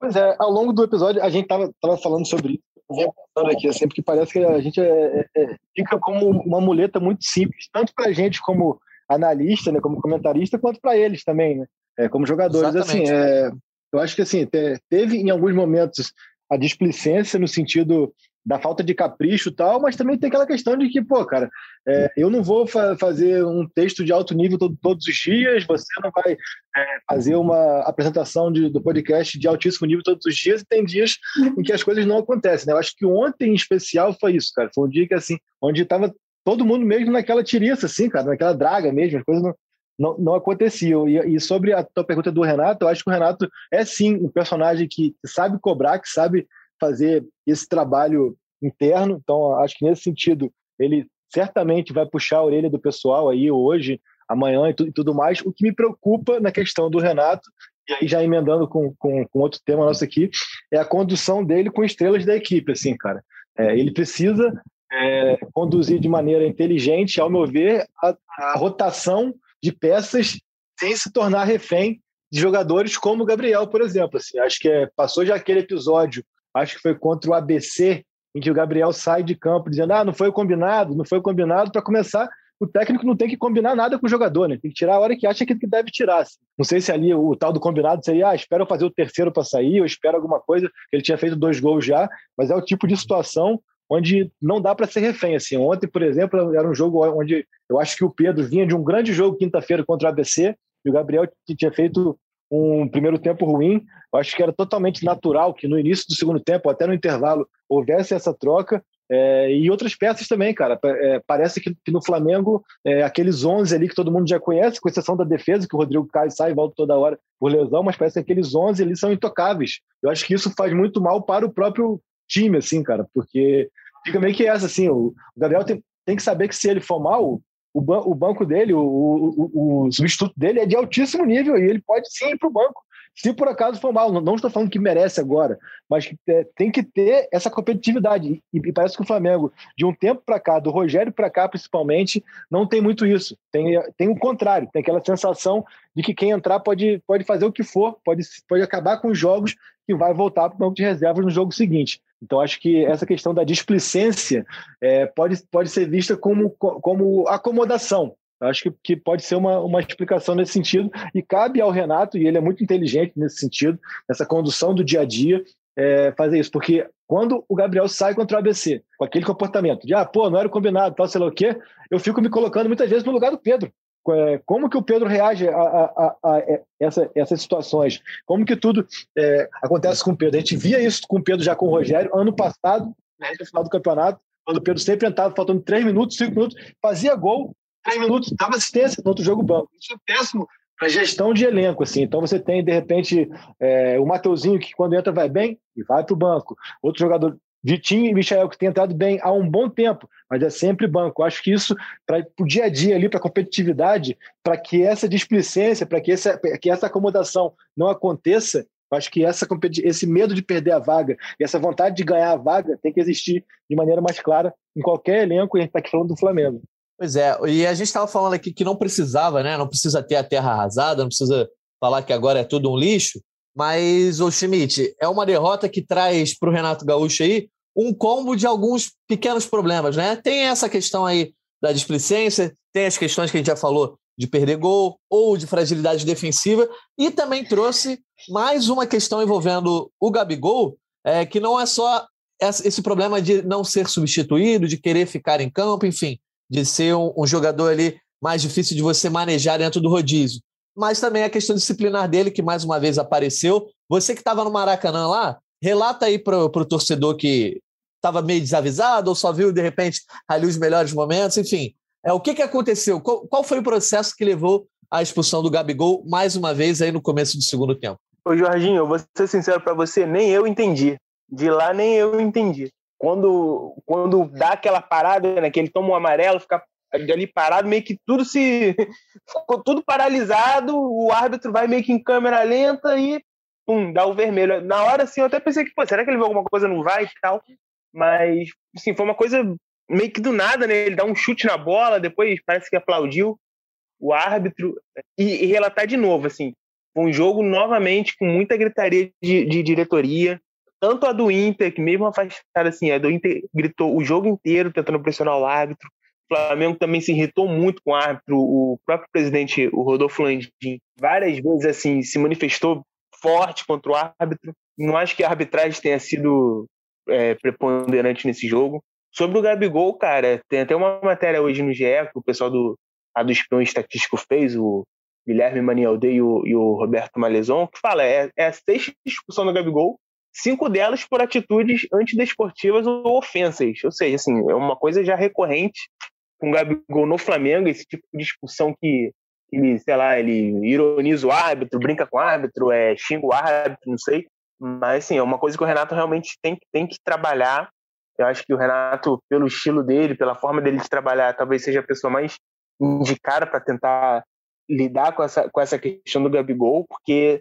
Pois é, ao longo do episódio a gente estava tava falando sobre isso. Aqui, assim, porque parece que a gente é, é, é fica como uma muleta muito simples, tanto para a gente como analista, né, como comentarista, quanto para eles também, né, é, como jogadores. Assim, Exatamente. Assim, é, eu acho que assim teve em alguns momentos a displicência no sentido da falta de capricho e tal, mas também tem aquela questão de que, pô, cara, é, eu não vou fa fazer um texto de alto nível todo, todos os dias, você não vai é, fazer uma apresentação de, do podcast de altíssimo nível todos os dias, e tem dias em que as coisas não acontecem, né? Eu acho que ontem, em especial, foi isso, cara. Foi um dia que, assim, onde estava todo mundo mesmo naquela tiriça, assim, cara, naquela draga mesmo, as coisas não, não, não aconteciam. E, e, sobre a tua pergunta do Renato, eu acho que o Renato é sim um personagem que sabe cobrar, que sabe fazer esse trabalho interno. Então, acho que nesse sentido, ele certamente vai puxar a orelha do pessoal aí hoje, amanhã e, tu, e tudo mais. O que me preocupa na questão do Renato, e aí já emendando com, com, com outro tema nosso aqui, é a condução dele com estrelas da equipe, assim, cara. É, ele precisa é, conduzir de maneira inteligente, ao meu ver, a, a, rotação de peças sem se tornar refém de jogadores como o Gabriel, por exemplo. Assim, acho que é, passou já aquele episódio, acho que foi contra o ABC, em que o Gabriel sai de campo dizendo: ah, não foi combinado, não foi combinado, para começar. O técnico não tem que combinar nada com o jogador, né? Tem que tirar a hora que acha que deve tirar. Assim. Não sei se ali o tal do combinado seria, ah, espero fazer o terceiro para sair, ou espero alguma coisa. Ele tinha feito dois gols já, mas é o tipo de situação onde não dá para ser refém. Assim, ontem, por exemplo, era um jogo onde eu acho que o Pedro vinha de um grande jogo quinta-feira contra o ABC e o Gabriel tinha feito um primeiro tempo ruim. Eu acho que era totalmente natural que no início do segundo tempo, até no intervalo, houvesse essa troca. É, e outras peças também, cara. É, parece que, que, no Flamengo, é, aqueles 11 ali que todo mundo já conhece, com exceção da defesa, que o Rodrigo cai sai e volta toda hora por lesão, mas parece que aqueles 11 ali são intocáveis. Eu acho que isso faz muito mal para o próprio time, assim, cara, porque fica meio que essa, assim, o, Gabriel tem, tem que saber que se ele for mal, o, ban o banco dele, o, o, o, substituto dele é de altíssimo nível e ele pode sim ir para o banco. Se por acaso for mal, não, estou falando que merece agora, mas é, tem que ter essa competitividade. E, e, parece que o Flamengo, de um tempo para cá, do Rogério para cá principalmente, não tem muito isso. Tem, tem o contrário, tem aquela sensação de que quem entrar pode, pode fazer o que for, pode, pode acabar com os jogos que vai voltar para o banco de reservas no jogo seguinte. Então, acho que essa questão da displicência é, pode, pode ser vista como, como acomodação. Acho que, que pode ser uma, uma explicação nesse sentido, e cabe ao Renato, e ele é muito inteligente nesse sentido, nessa condução do dia a dia, é, fazer isso, porque quando o Gabriel sai contra o ABC, com aquele comportamento de, ah, pô, não era combinado, tal, sei lá o quê, eu fico me colocando muitas vezes no lugar do Pedro. É, como que o Pedro reage a, a, a, a essa, essas situações? Como que tudo é, acontece com o Pedro? A gente via isso com o Pedro já com o Rogério ano passado, no final do campeonato, quando o Pedro sempre entrava faltando três minutos, cinco minutos, fazia gol, três minutos, dava assistência no outro jogo banco. Isso é péssimo para gestão de elenco, assim. Então você tem, de repente, é, o Mateuzinho, que quando entra vai bem e vai para o banco. Outro jogador, Vitinho e Michael, que tem entrado bem há um bom tempo, mas é sempre banco. Acho que isso, para o dia a dia ali, para a competitividade, para que essa displicência, para que essa, que essa acomodação não aconteça, acho que essa, esse medo de perder a vaga e essa vontade de ganhar a vaga tem que existir de maneira mais clara em qualquer elenco, e a gente está aqui falando do Flamengo. Pois é, e a gente estava falando aqui que não precisava, né? Não precisa ter a terra arrasada, não precisa falar que agora é tudo um lixo. Mas, o Schmidt, é uma derrota que traz para o Renato Gaúcho aí um combo de alguns pequenos problemas, né? Tem essa questão aí da displicência, tem as questões que a gente já falou de perder gol ou de fragilidade defensiva, e também trouxe mais uma questão envolvendo o Gabigol, é, que não é só esse problema de não ser substituído, de querer ficar em campo, enfim de ser um, um jogador ali mais difícil de você manejar dentro do rodízio. Mas também a questão disciplinar dele, que mais uma vez apareceu. Você que estava no Maracanã lá, relata aí para o torcedor que estava meio desavisado ou só viu, de repente, ali os melhores momentos, enfim. É, o que, que aconteceu? Qual, qual foi o processo que levou à expulsão do Gabigol mais uma vez aí no começo do segundo tempo? Ô Jorginho, eu vou ser sincero para você, nem eu entendi. De lá nem eu entendi quando, quando dá aquela parada, né, que ele toma um amarelo, fica ali parado, meio que tudo se. ficou tudo paralisado, o árbitro vai meio que em câmera lenta e pum, dá o vermelho. Na hora, assim, eu até pensei que, pô, será que ele viu alguma coisa no vai e tal? Mas, assim, foi uma coisa meio que do nada, né? Ele dá um chute na bola, depois parece que aplaudiu o árbitro. E, e relatar de novo, assim, um jogo novamente com muita gritaria de, de diretoria tanto a do Inter, que mesmo afastada assim, a do Inter gritou o jogo inteiro tentando pressionar o árbitro. O Flamengo também se irritou muito com o árbitro. O próprio presidente, o Rodolfo Landim, várias vezes assim se manifestou forte contra o árbitro. Não acho que a arbitragem tenha sido é, preponderante nesse jogo. Sobre o Gabigol, cara, tem até uma matéria hoje no GE que o pessoal do, a do Espião Estatístico fez, o Guilherme Manialde e o, e o Roberto Malezon, que fala é, é a sexta discussão do Gabigol cinco delas por atitudes antidesportivas ou ofensas. Ou seja, assim, é uma coisa já recorrente com o Gabigol no Flamengo, esse tipo de discussão que ele, sei lá, ele ironiza o árbitro, brinca com o árbitro, é, xinga o árbitro, não sei. Mas, assim, é uma coisa que o Renato realmente tem, tem que trabalhar. Eu acho que o Renato, pelo estilo dele, pela forma dele de trabalhar, talvez seja a pessoa mais indicada para tentar lidar com essa, com essa questão do Gabigol, porque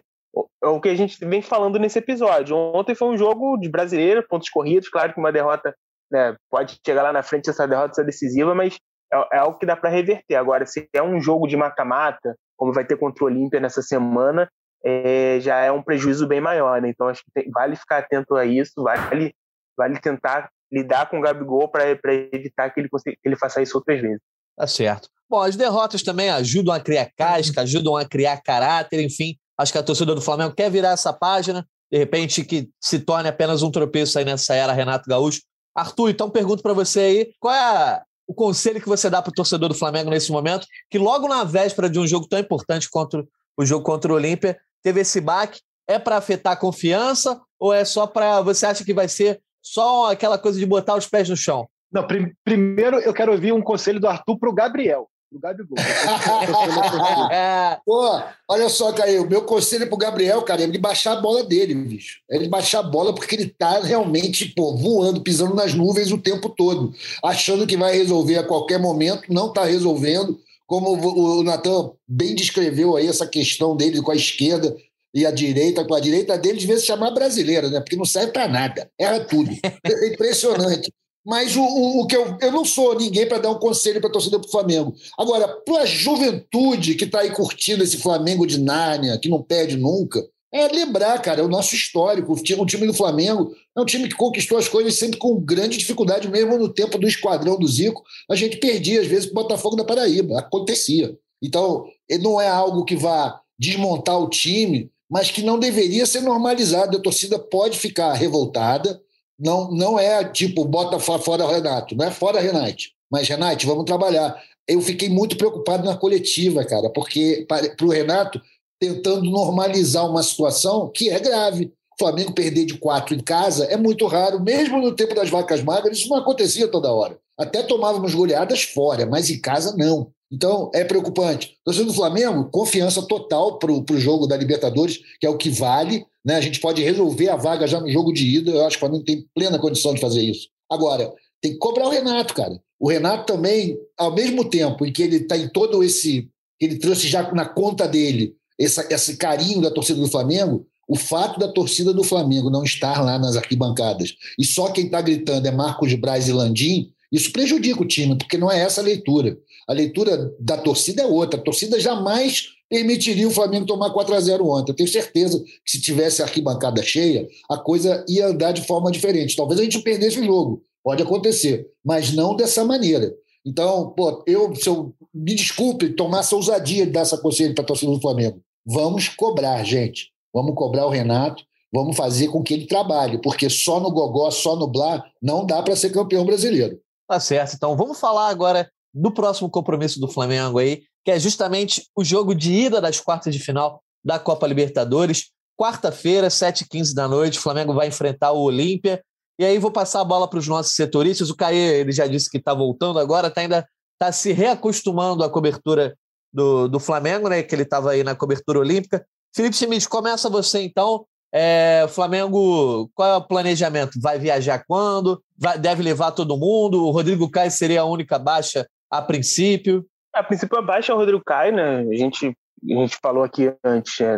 é o que a gente vem falando nesse episódio. Ontem foi um jogo de brasileiro, pontos corridos, claro que uma derrota né, pode chegar lá na frente essa derrota ser decisiva, mas é, é algo que dá para reverter. Agora, se é um jogo de mata-mata, como vai ter contra o Olímpia nessa semana, é, já é um prejuízo bem maior, né? Então acho que tem, vale ficar atento a isso, vale, vale tentar lidar com o Gabigol para evitar que ele, que ele faça isso outras vezes. Tá certo. Bom, as derrotas também ajudam a criar casca, ajudam a criar caráter, enfim. Acho que a torcida do Flamengo quer virar essa página, de repente que se torne apenas um tropeço aí nessa era Renato Gaúcho. Arthur, então pergunto para você aí, qual é a, o conselho que você dá para o torcedor do Flamengo nesse momento, que logo na véspera de um jogo tão importante contra o jogo contra o Olímpia, teve esse baque, é para afetar a confiança ou é só para você acha que vai ser só aquela coisa de botar os pés no chão? Não, prim primeiro eu quero ouvir um conselho do Arthur para o Gabriel do Gabigol. Pô, olha só, Caio, o meu conselho pro Gabriel, cara, é ele baixar a bola dele, bicho. É ele baixar a bola porque ele tá realmente, pô, voando, pisando nas nuvens o tempo todo, achando que vai resolver a qualquer momento, não tá resolvendo. Como o Natan bem descreveu aí essa questão dele com a esquerda e a direita, com a direita dele devia se chamar brasileira, né? Porque não serve para nada, erra tudo. É impressionante. Mas o, o, o, que eu, eu não sou ninguém para dar um conselho para a torcida do Flamengo. Agora, para a juventude que está aí curtindo esse Flamengo de Nárnia, que não perde nunca, é lembrar, cara, é o nosso histórico. O time do Flamengo é um time que conquistou as coisas sempre com grande dificuldade, mesmo no tempo do esquadrão do Zico. A gente perdia, às vezes, para o Botafogo da Paraíba. Acontecia. Então, não é algo que vá desmontar o time, mas que não deveria ser normalizado. A torcida pode ficar revoltada, não, não é tipo, bota fora o Renato, não é fora Renate. Mas, Renate, vamos trabalhar. Eu fiquei muito preocupado na coletiva, cara, porque para o Renato, tentando normalizar uma situação que é grave. O Flamengo perder de quatro em casa é muito raro, mesmo no tempo das vacas magras, isso não acontecia toda hora. Até tomávamos goleadas fora, mas em casa não. Então, é preocupante. Torcida do Flamengo, confiança total para o jogo da Libertadores, que é o que vale. Né? A gente pode resolver a vaga já no jogo de ida. Eu acho que o Flamengo tem plena condição de fazer isso. Agora, tem que cobrar o Renato, cara. O Renato também, ao mesmo tempo em que ele está em todo esse. Ele trouxe já na conta dele essa, esse carinho da torcida do Flamengo, o fato da torcida do Flamengo não estar lá nas arquibancadas e só quem está gritando é Marcos Braz e Landim, isso prejudica o time, porque não é essa a leitura. A leitura da torcida é outra. A torcida jamais permitiria o Flamengo tomar 4 a 0 ontem. Eu tenho certeza que se tivesse a arquibancada cheia, a coisa ia andar de forma diferente. Talvez a gente perdesse o jogo, pode acontecer, mas não dessa maneira. Então, pô, eu, eu me desculpe tomar essa ousadia de dar essa conselho para a torcida do Flamengo. Vamos cobrar, gente. Vamos cobrar o Renato, vamos fazer com que ele trabalhe, porque só no gogó, só no blá, não dá para ser campeão brasileiro. Tá certo. Então, vamos falar agora do próximo compromisso do Flamengo aí, que é justamente o jogo de ida das quartas de final da Copa Libertadores. Quarta-feira, 7h15 da noite, o Flamengo vai enfrentar o Olímpia. E aí vou passar a bola para os nossos setoristas. O Caê, ele já disse que está voltando agora, tá ainda está se reacostumando à cobertura do, do Flamengo, né? Que ele estava aí na cobertura olímpica. Felipe Schmidt, começa você então. É, Flamengo, qual é o planejamento? Vai viajar quando? Vai, deve levar todo mundo? O Rodrigo Caio seria a única baixa a princípio? A princípio, a baixa é o Rodrigo Caio, né? A gente, a gente falou aqui antes, é,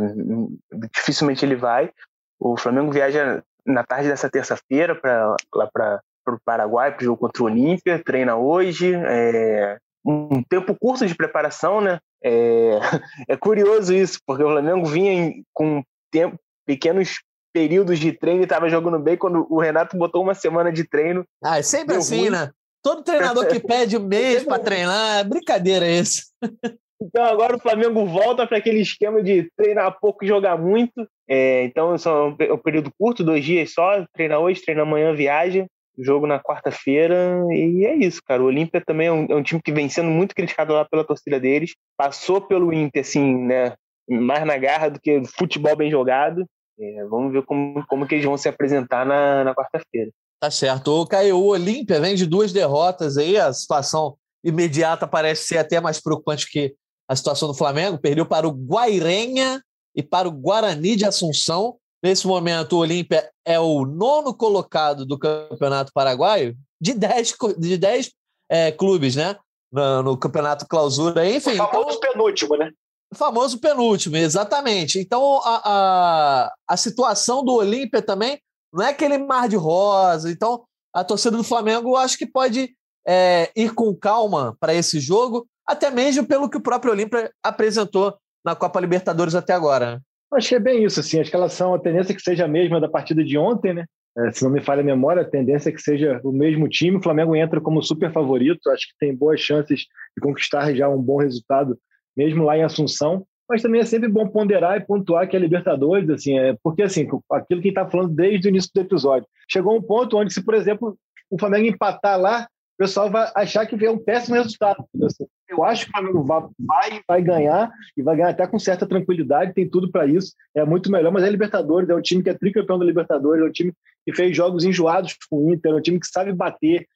dificilmente ele vai. O Flamengo viaja na tarde dessa terça-feira para lá para o Paraguai, para o jogo contra o Olímpia, treina hoje. É, um tempo curto de preparação, né? É, é curioso isso, porque o Flamengo vinha com tempo, pequenos períodos de treino e estava jogando bem quando o Renato botou uma semana de treino. Ah, é sempre assim, ruim. né? Todo treinador que pede um mês para treinar, é brincadeira isso. Então agora o Flamengo volta para aquele esquema de treinar pouco e jogar muito. É, então é um período curto, dois dias só, treina hoje, treina amanhã, viaja jogo na quarta-feira, e é isso, cara. O Olímpia também é um, é um, time que vem sendo muito criticado lá pela torcida deles. Passou pelo Inter, assim, né? Mais na garra do que futebol bem jogado. É, vamos ver como, como que eles vão se apresentar na, na quarta-feira. Tá certo. O Caio, o Olímpia vem de duas derrotas aí, a situação imediata parece ser até mais preocupante que a situação do Flamengo. Perdeu para o Guairenha e para o Guarani de Assunção. Nesse momento, o Olímpia é o nono colocado do Campeonato Paraguaio, de 10 de dez, é, clubes, né? No, no, Campeonato Clausura, enfim. O famoso então, penúltimo, né? O famoso penúltimo, exatamente. Então, a, a, a situação do Olímpia também não é aquele mar de rosa. Então, a torcida do Flamengo acho que pode é, ir com calma para esse jogo, até mesmo pelo que o próprio Olímpia apresentou na Copa Libertadores até agora. Acho que é bem isso, assim. Acho que elas são a tendência que seja a mesma da partida de ontem, né? É, se não me falha a memória, a tendência é que seja o mesmo time. O Flamengo entra como super favorito. Acho que tem boas chances de conquistar já um bom resultado, mesmo lá em Assunção. Mas também é sempre bom ponderar e pontuar que a Libertadores, assim, é porque assim, aquilo que está falando desde o início do episódio. Chegou um ponto onde, se, por exemplo, o Flamengo empatar lá, o pessoal vai achar que é um péssimo resultado. Eu acho que o Flamengo vai, vai ganhar e vai ganhar até com certa tranquilidade, tem tudo para isso, é muito melhor, mas é Libertadores, é um time que é tricampeão da Libertadores, é um time que fez jogos enjoados com o Inter, é um time que sabe bater,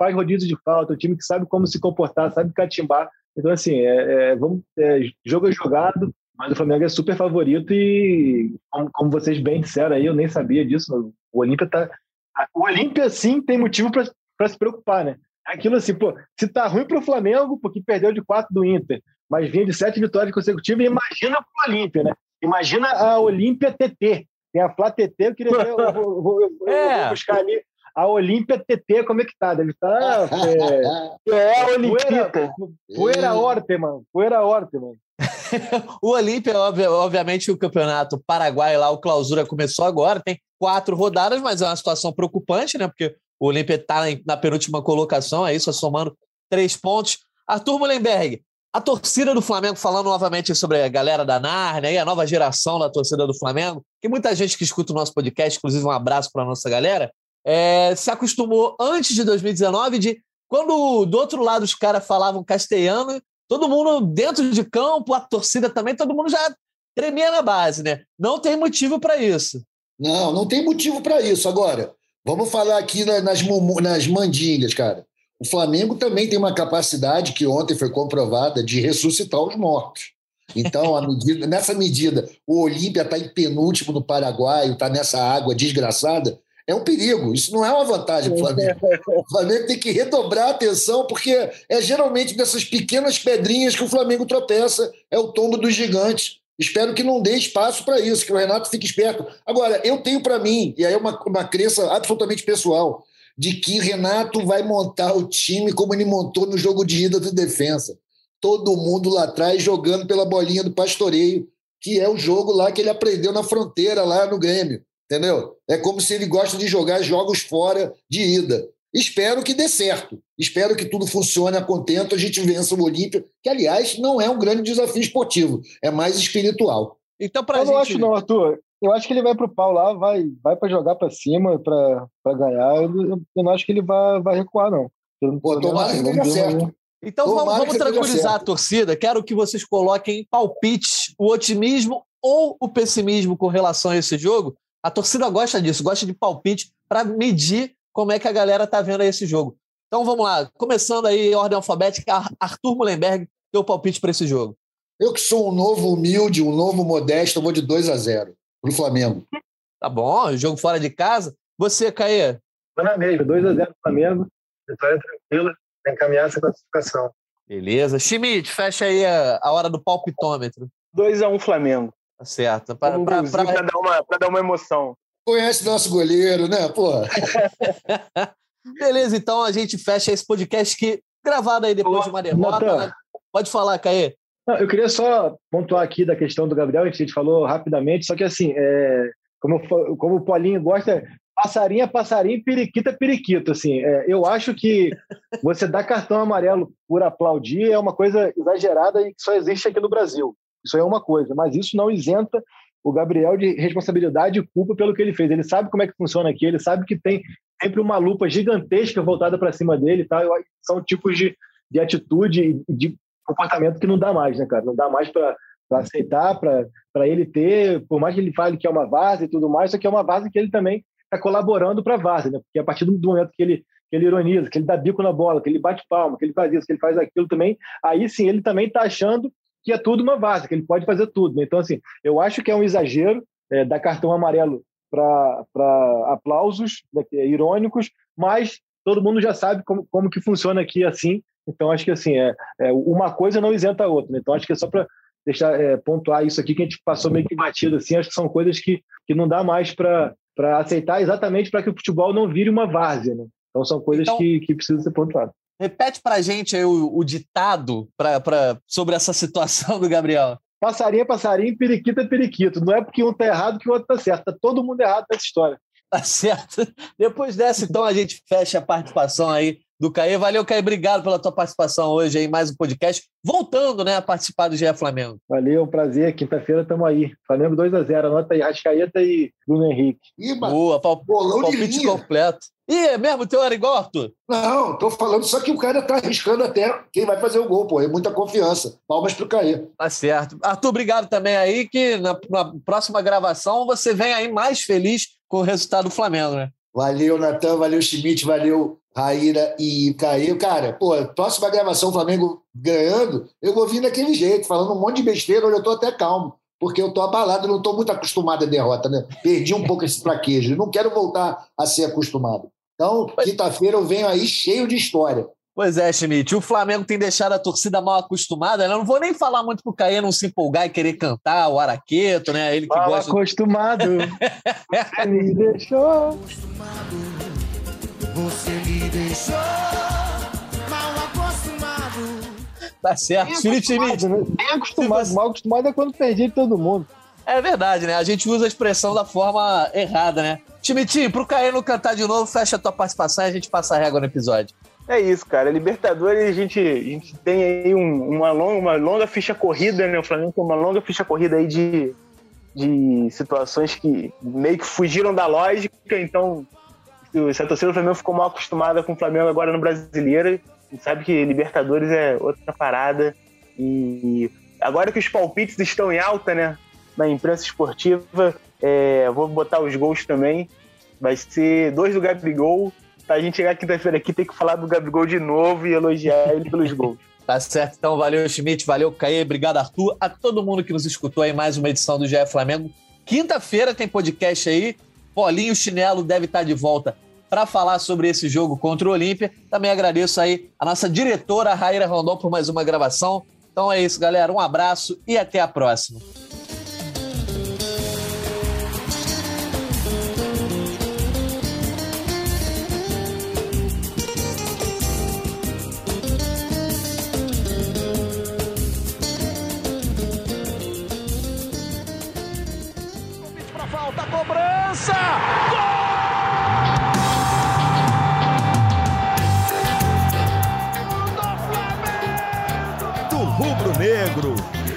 faz, rodízio de falta, é um time que sabe como se comportar, sabe catimbar. Então, assim, é, é, vamos, é, jogo é jogado, mas o Flamengo é super favorito e, como, como vocês bem disseram aí, eu nem sabia disso, o Olímpia tá. O Olímpia, sim, tem motivo para se preocupar, né? Aquilo assim, pô, se tá ruim para o Flamengo, porque perdeu de quatro do Inter, mas vinha de sete vitórias consecutivas, imagina para o Olímpia, né? Imagina a Olímpia TT. Tem a Flá TT, eu queria ver, eu vou, vou, eu é. vou buscar ali a Olímpia TT, como é que tá? Deve estar. Tá, é, é a Olimpita. Poeira Orteman. Poeira Orteman. o Olímpia, obviamente, o campeonato paraguai lá, o clausura começou agora, tem quatro rodadas, mas é uma situação preocupante, né? Porque o Olímpia está na penúltima colocação, é isso, somando três pontos. Arthur Mullenberg, a torcida do Flamengo, falando novamente sobre a galera da Narnia e a nova geração da torcida do Flamengo, que muita gente que escuta o nosso podcast, inclusive um abraço para a nossa galera, é, se acostumou antes de 2019 de quando do outro lado os caras falavam castelhano, todo mundo dentro de campo, a torcida também, todo mundo já tremia na base, né? Não tem motivo para isso. Não, não tem motivo para isso. Agora, Vamos falar aqui nas, nas mandingas, cara. o Flamengo também tem uma capacidade que ontem foi comprovada de ressuscitar os mortos. Então, medida, nessa medida, o Olímpia está em penúltimo no Paraguai, está nessa água desgraçada, é um perigo. Isso não é uma vantagem para o Flamengo. O Flamengo tem que redobrar a atenção, porque é geralmente dessas pequenas pedrinhas que o Flamengo tropeça, é o tombo dos gigantes. Espero que não dê espaço para isso, que o Renato fique esperto. Agora, eu tenho para mim, e aí é uma, uma crença absolutamente pessoal, de que Renato vai montar o time como ele montou no jogo de ida do defensa. Todo mundo lá atrás jogando pela bolinha do pastoreio, que é o jogo lá que ele aprendeu na fronteira, lá no Grêmio. Entendeu? É como se ele gosta de jogar jogos fora de ida. Espero que dê certo. Espero que tudo funcione a contento, a gente vença o Olímpia, que, aliás, não é um grande desafio esportivo, é mais espiritual. Então, pra eu gente... não acho, não, Arthur. Eu acho que ele vai pro pau lá, vai, vai para jogar para cima, para ganhar. Eu, eu, não acho que ele vai, vai recuar, não. Pô, tomara que dê certo. Então vamos, vamos tranquilizar a torcida. Quero que vocês coloquem palpites, o otimismo ou o pessimismo com relação a esse jogo. A torcida gosta disso, gosta de palpite para medir como é que a galera tá vendo esse jogo. Então vamos lá, começando aí ordem alfabética, Arthur Mullenberg, teu palpite para esse jogo. Eu que sou um novo humilde, um novo modesto, vou de 2 a 0 pro Flamengo. Tá bom, jogo fora de casa. Você, Caê? Na mesma, 2 a 0 pro Flamengo. Vitória tranquila, encaminhar essa classificação. Beleza. Schmidt, fecha aí a, a hora do palpitômetro. 2 a 1 um Flamengo. Tá certo. Para um pra, pra... dar uma, pra dar uma emoção. Conhece nosso goleiro, né, porra? Beleza, então a gente fecha esse podcast que gravado aí depois Olá, de uma derrota. Né? Pode falar, Caê. Não, eu queria só pontuar aqui da questão do Gabriel, a gente falou rapidamente, só que assim, é, como, como o Paulinho gosta, passarinho é passarinho, periquita é periquito. Assim, é, eu acho que você dar cartão amarelo por aplaudir é uma coisa exagerada e que só existe aqui no Brasil. Isso é uma coisa, mas isso não isenta o Gabriel de responsabilidade e culpa pelo que ele fez. Ele sabe como é que funciona aqui, ele sabe que tem sempre uma lupa gigantesca voltada para cima dele, tá? São tipos de, de atitude e de comportamento que não dá mais, né, cara? Não dá mais para aceitar, para ele ter, por mais que ele fale que é uma base e tudo mais, só que é uma base que ele também está colaborando para a base, né? Porque a partir do momento que ele, que ele ironiza, que ele dá bico na bola, que ele bate palma, que ele faz isso, que ele faz aquilo também, aí sim ele também está achando que é tudo uma base, que ele pode fazer tudo. Né? Então, assim, eu acho que é um exagero é, dar cartão amarelo para aplausos né, é irônicos, mas todo mundo já sabe como, como que funciona aqui assim. Então, acho que assim, é, é uma coisa não isenta a outra. Né? Então, acho que é só para deixar é, pontuar isso aqui que a gente passou meio que batido assim. Acho que são coisas que, que não dá mais para aceitar exatamente para que o futebol não vire uma várzea. Né? Então, são coisas então, que, que precisam ser pontuadas. Repete pra gente aí o, o ditado pra, pra, sobre essa situação do Gabriel. Passarinho é passarinho, periquito é periquito. Não é porque um tá errado que o outro tá certo. Tá todo mundo errado nessa história. Tá certo. Depois dessa, então, a gente fecha a participação aí do Caê. Valeu, Caê. Obrigado pela tua participação hoje aí, mais um podcast. Voltando, né, a participar do GE Flamengo. Valeu, um prazer. Quinta-feira estamos aí. Flamengo 2 a 0 Anota aí, Rascaeta e Bruno Henrique. Iba. Boa, pal palpite completo. Ih, é mesmo? Teu era igual, Arthur? Não, tô falando só que o cara tá arriscando até quem vai fazer o gol, pô. É muita confiança. Palmas pro Caê. Tá certo. Arthur, obrigado também aí, que na, na próxima gravação você vem aí mais feliz com o resultado do Flamengo, né? Valeu, Natan, valeu, Schmidt, valeu, Raíra e Caio. Cara, pô, próxima gravação, Flamengo ganhando, eu vou vir daquele jeito, falando um monte de besteira, onde eu tô até calmo, porque eu tô abalado, não tô muito acostumado à derrota, né? Perdi um pouco esse traquejo, não quero voltar a ser acostumado. Então, quinta-feira eu venho aí cheio de história. Pois é, Schmidt. O Flamengo tem deixado a torcida mal acostumada. Né? Eu não vou nem falar muito pro Caê não se empolgar e querer cantar o Araqueto, né? Ele que mal gosta. acostumado. Me deixou. Você me deixou. Mal acostumado. Tá certo. Felipe Schmidt. Né? Bem acostumado. Mal acostumado é quando perdi todo mundo. É verdade, né? A gente usa a expressão da forma errada, né? Timitinho, pro não cantar de novo, fecha a tua participação e a gente passa a régua no episódio. É isso, cara. Libertadores, a gente, a gente tem aí um, uma, longa, uma longa ficha corrida, né? O Flamengo tem uma longa ficha corrida aí de, de situações que meio que fugiram da lógica. Então, se a torcida do Flamengo ficou mal acostumada com o Flamengo agora no Brasileiro, sabe que Libertadores é outra parada. E agora que os palpites estão em alta, né? Na imprensa esportiva, é, vou botar os gols também. Vai ser dois do Gabigol A gente chegar quinta-feira aqui tem que falar do Gabigol de novo e elogiar ele pelos gols. Tá certo, então valeu Schmidt, valeu Caê, obrigado Arthur, a todo mundo que nos escutou em mais uma edição do GE Flamengo. Quinta-feira tem podcast aí, Paulinho Chinelo deve estar de volta para falar sobre esse jogo contra o Olímpia. Também agradeço aí a nossa diretora Raíra Rondon por mais uma gravação. Então é isso, galera, um abraço e até a próxima.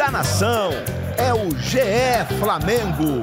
Da nação. É o GE Flamengo.